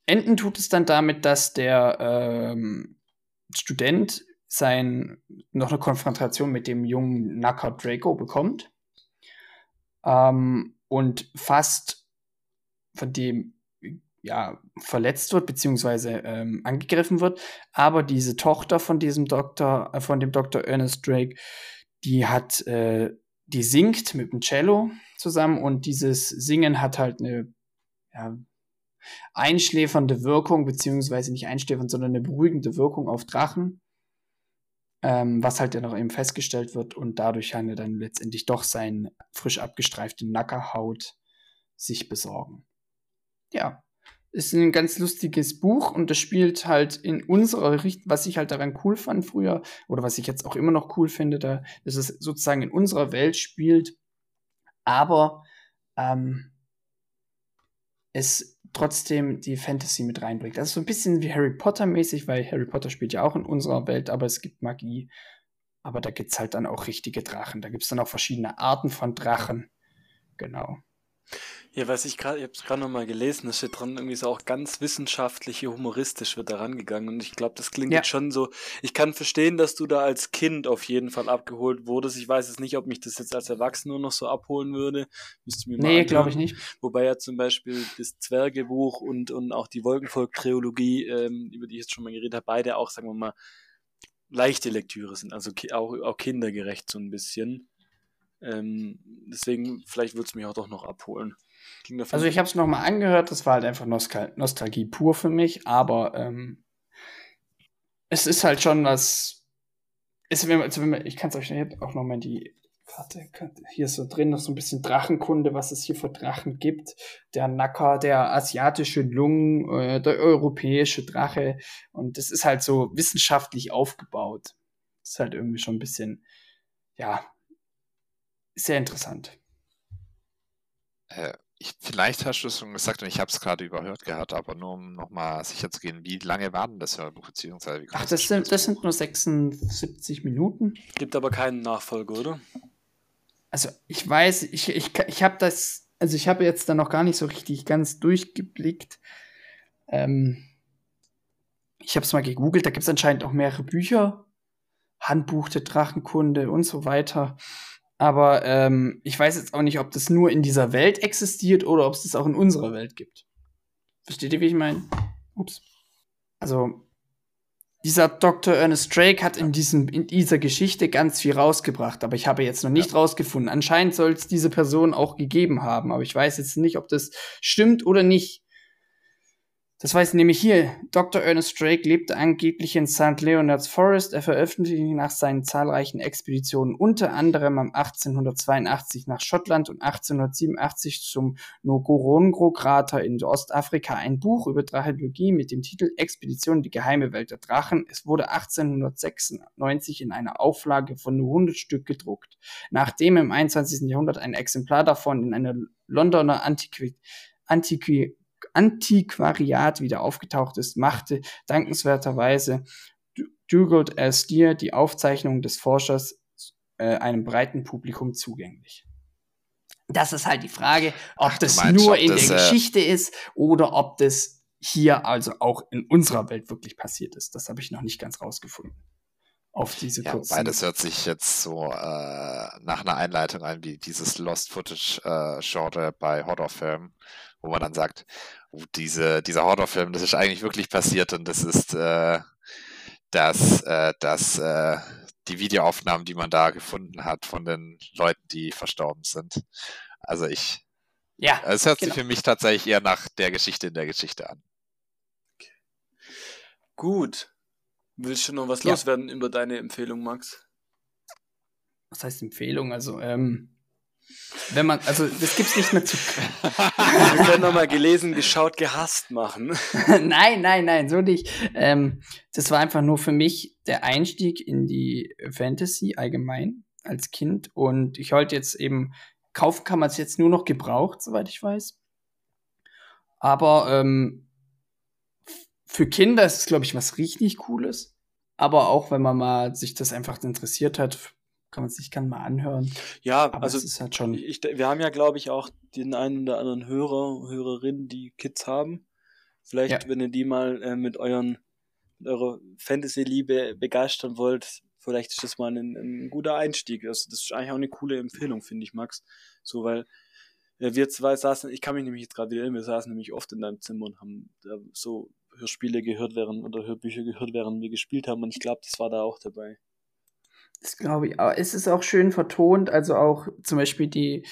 enden tut es dann damit, dass der ähm, Student sein, noch eine Konfrontation mit dem jungen Nacker Draco bekommt ähm, und fast von dem ja, verletzt wird, beziehungsweise ähm, angegriffen wird. Aber diese Tochter von diesem Doktor, äh, von dem Dr. Ernest Drake, die hat, äh, die singt mit dem Cello zusammen und dieses Singen hat halt eine ja, einschläfernde Wirkung, beziehungsweise nicht einschläfernd, sondern eine beruhigende Wirkung auf Drachen ähm, was halt dann auch eben festgestellt wird und dadurch kann er dann letztendlich doch sein frisch abgestreifte Nackerhaut sich besorgen. Ja, ist ein ganz lustiges Buch und das spielt halt in unserer Richtung, was ich halt daran cool fand früher oder was ich jetzt auch immer noch cool finde, da, dass es sozusagen in unserer Welt spielt, aber ähm, es trotzdem die Fantasy mit reinbringt. Das ist so ein bisschen wie Harry Potter mäßig, weil Harry Potter spielt ja auch in unserer Welt, aber es gibt Magie. Aber da gibt es halt dann auch richtige Drachen. Da gibt es dann auch verschiedene Arten von Drachen. Genau. Ja, was ich gerade, ich habe es gerade nochmal gelesen, da steht dran, irgendwie so auch ganz wissenschaftlich, humoristisch wird da rangegangen. Und ich glaube, das klingt Ja. jetzt schon so. Ich kann verstehen, dass du da als Kind auf jeden Fall abgeholt wurdest. Ich weiß jetzt nicht, ob mich das jetzt als Erwachsener noch so abholen würde. Müsste mir mal Nee, glaube ich nicht. Wobei ja zum Beispiel das Zwergebuch und, und auch die Wolkenvolk-Trilogie, ähm, über die ich jetzt schon mal geredet habe, beide auch, sagen wir mal, leichte Lektüre sind, also auch, auch kindergerecht so ein bisschen. Ähm, deswegen, vielleicht würde es mich auch doch noch abholen. Also ich habe es nochmal angehört, das war halt einfach Nostal Nostalgie pur für mich, aber ähm, es ist halt schon was. Es, wenn man, also wenn man, ich kann es euch auch nochmal die Karte, hier ist so drin noch so ein bisschen Drachenkunde, was es hier für Drachen gibt. Der Nacker, der asiatische Lung, äh, der europäische Drache. Und das ist halt so wissenschaftlich aufgebaut. Das ist halt irgendwie schon ein bisschen, ja, sehr interessant. Äh, ich, vielleicht hast du es schon gesagt und ich habe es gerade überhört gehabt, aber nur um nochmal sicher zu gehen, wie lange war denn das Hörbuch, beziehungsweise wie Ach, das ist sind, das sind nur 76 Minuten. Gibt aber keinen Nachfolger, oder? Also ich weiß, ich, ich, ich habe das, also ich habe jetzt da noch gar nicht so richtig ganz durchgeblickt. Ähm, ich habe es mal gegoogelt, da gibt es anscheinend auch mehrere Bücher. Handbuch der Drachenkunde und so weiter. Aber ähm, ich weiß jetzt auch nicht, ob das nur in dieser Welt existiert oder ob es das auch in unserer Welt gibt. Versteht ihr, wie ich meine? Ups. Also, dieser Dr. Ernest Drake hat in, diesem, in dieser Geschichte ganz viel rausgebracht, aber ich habe jetzt noch nicht rausgefunden. Anscheinend soll es diese Person auch gegeben haben, aber ich weiß jetzt nicht, ob das stimmt oder nicht. Das weiß nämlich hier. Dr. Ernest Drake lebte angeblich in St. Leonard's Forest. Er veröffentlichte nach seinen zahlreichen Expeditionen unter anderem am 1882 nach Schottland und 1887 zum Ngorongoro-Krater in Ostafrika ein Buch über Drachologie mit dem Titel Expedition die geheime Welt der Drachen. Es wurde 1896 in einer Auflage von nur 100 Stück gedruckt. Nachdem im 21. Jahrhundert ein Exemplar davon in einer Londoner Antiqui Antiqui Antiquariat wieder aufgetaucht ist, machte dankenswerterweise Dugald L. Steer die Aufzeichnung des Forschers äh, einem breiten Publikum zugänglich. Das ist halt die Frage, ob Ach, das meinst, nur ob in das, der äh, Geschichte ist oder ob das hier also auch in unserer Welt wirklich passiert ist. Das habe ich noch nicht ganz rausgefunden. Auf diese Ja, kurzen. wobei das hört sich jetzt so äh, nach einer Einleitung an wie dieses Lost Footage äh, bei Horrorfilmen, wo man dann sagt, oh, diese, dieser Horrorfilm, das ist eigentlich wirklich passiert und das ist äh, das, äh, das, äh, die Videoaufnahmen, die man da gefunden hat von den Leuten, die verstorben sind. Also ich, ja, es hört genau. sich für mich tatsächlich eher nach der Geschichte in der Geschichte an. Gut. Willst du noch was Ja. loswerden über deine Empfehlung, Max? was heißt Empfehlung? Also, ähm, wenn man, also das gibt's nicht mehr zu. Wir können nochmal gelesen, geschaut, gehasst machen. [laughs] nein, nein, nein, so nicht. Ähm, das war einfach nur für mich der Einstieg in die Fantasy allgemein als Kind. Und ich wollte jetzt eben, kaufen kann man es jetzt nur noch gebraucht, soweit ich weiß. Aber ähm, für Kinder ist es, glaube ich, was richtig Cooles. Aber auch wenn man mal sich das einfach interessiert hat, kann man sich gerne mal anhören. Ja, Aber also ist halt schon. ich, wir haben ja, glaube ich, auch den einen oder anderen Hörer, Hörerinnen, die Kids haben. Vielleicht, Ja. wenn ihr die mal äh, mit euren mit eurer Fantasy-Liebe begeistern wollt, vielleicht ist das mal ein, ein guter Einstieg. Also das ist eigentlich auch eine coole Empfehlung, finde ich, Max. So, weil äh, wir zwei saßen, ich kann mich nämlich jetzt gerade wieder erinnern, wir saßen nämlich oft in deinem Zimmer und haben da so Hörspiele gehört während oder Hörbücher gehört, während wir gespielt haben. Und ich glaube, das war da auch dabei. Das glaube ich. Aber es ist auch schön vertont, also auch zum Beispiel die,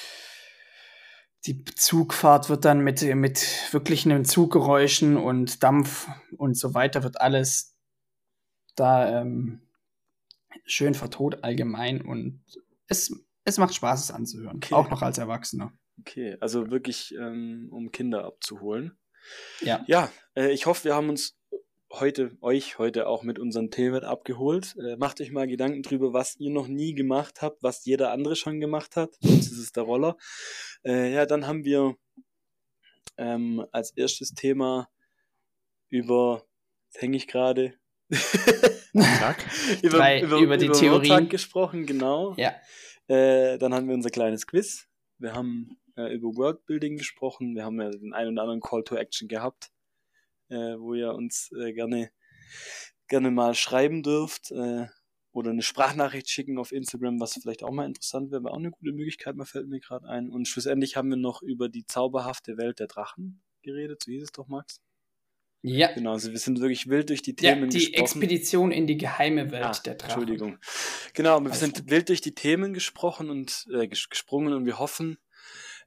die Zugfahrt wird dann mit, mit wirklichen Zuggeräuschen und Dampf und so weiter wird alles da ähm, schön vertont allgemein und es, es macht Spaß, es anzuhören. Okay. Auch noch als Erwachsener. Okay, also wirklich, ähm, um Kinder abzuholen. Ja. Ja, äh, ich hoffe, wir haben uns heute, euch heute auch mit unseren Themen abgeholt. Äh, macht euch mal Gedanken drüber, was ihr noch nie gemacht habt, was jeder andere schon gemacht hat. Sonst ist es der Roller. Äh, ja, dann haben wir ähm, als erstes Thema über, jetzt hänge ich gerade, [laughs] über, Drei- über, über die über Theorien. Montag gesprochen, genau. Ja. Äh, dann haben wir unser kleines Quiz. Wir haben äh, über Worldbuilding gesprochen. Wir haben ja den einen oder anderen Call to Action gehabt, äh, wo ihr uns äh, gerne, gerne mal schreiben dürft äh, oder eine Sprachnachricht schicken auf Instagram, was vielleicht auch mal interessant wäre, wäre auch eine gute Möglichkeit, man fällt mir gerade ein. Und schlussendlich haben wir noch über die zauberhafte Welt der Drachen geredet, so hieß es doch, Max? Ja. Genau, also wir sind wirklich wild durch die Themen ja, die gesprochen. Expedition in die geheime Welt Ah, der Drachen. Entschuldigung. Genau, wir Alles sind wild durch die Themen gesprochen und äh, ges gesprungen und wir hoffen,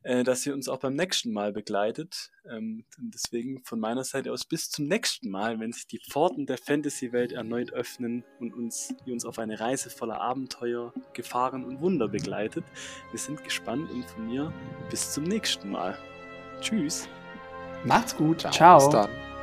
äh, dass ihr uns auch beim nächsten Mal begleitet. Ähm, und deswegen von meiner Seite aus bis zum nächsten Mal, wenn sich die Pforten der Fantasy-Welt erneut öffnen und uns, die uns auf eine Reise voller Abenteuer, Gefahren und Wunder begleitet. Wir sind gespannt und von mir bis zum nächsten Mal. Tschüss. Macht's gut. Ciao. Ciao. Bis dann.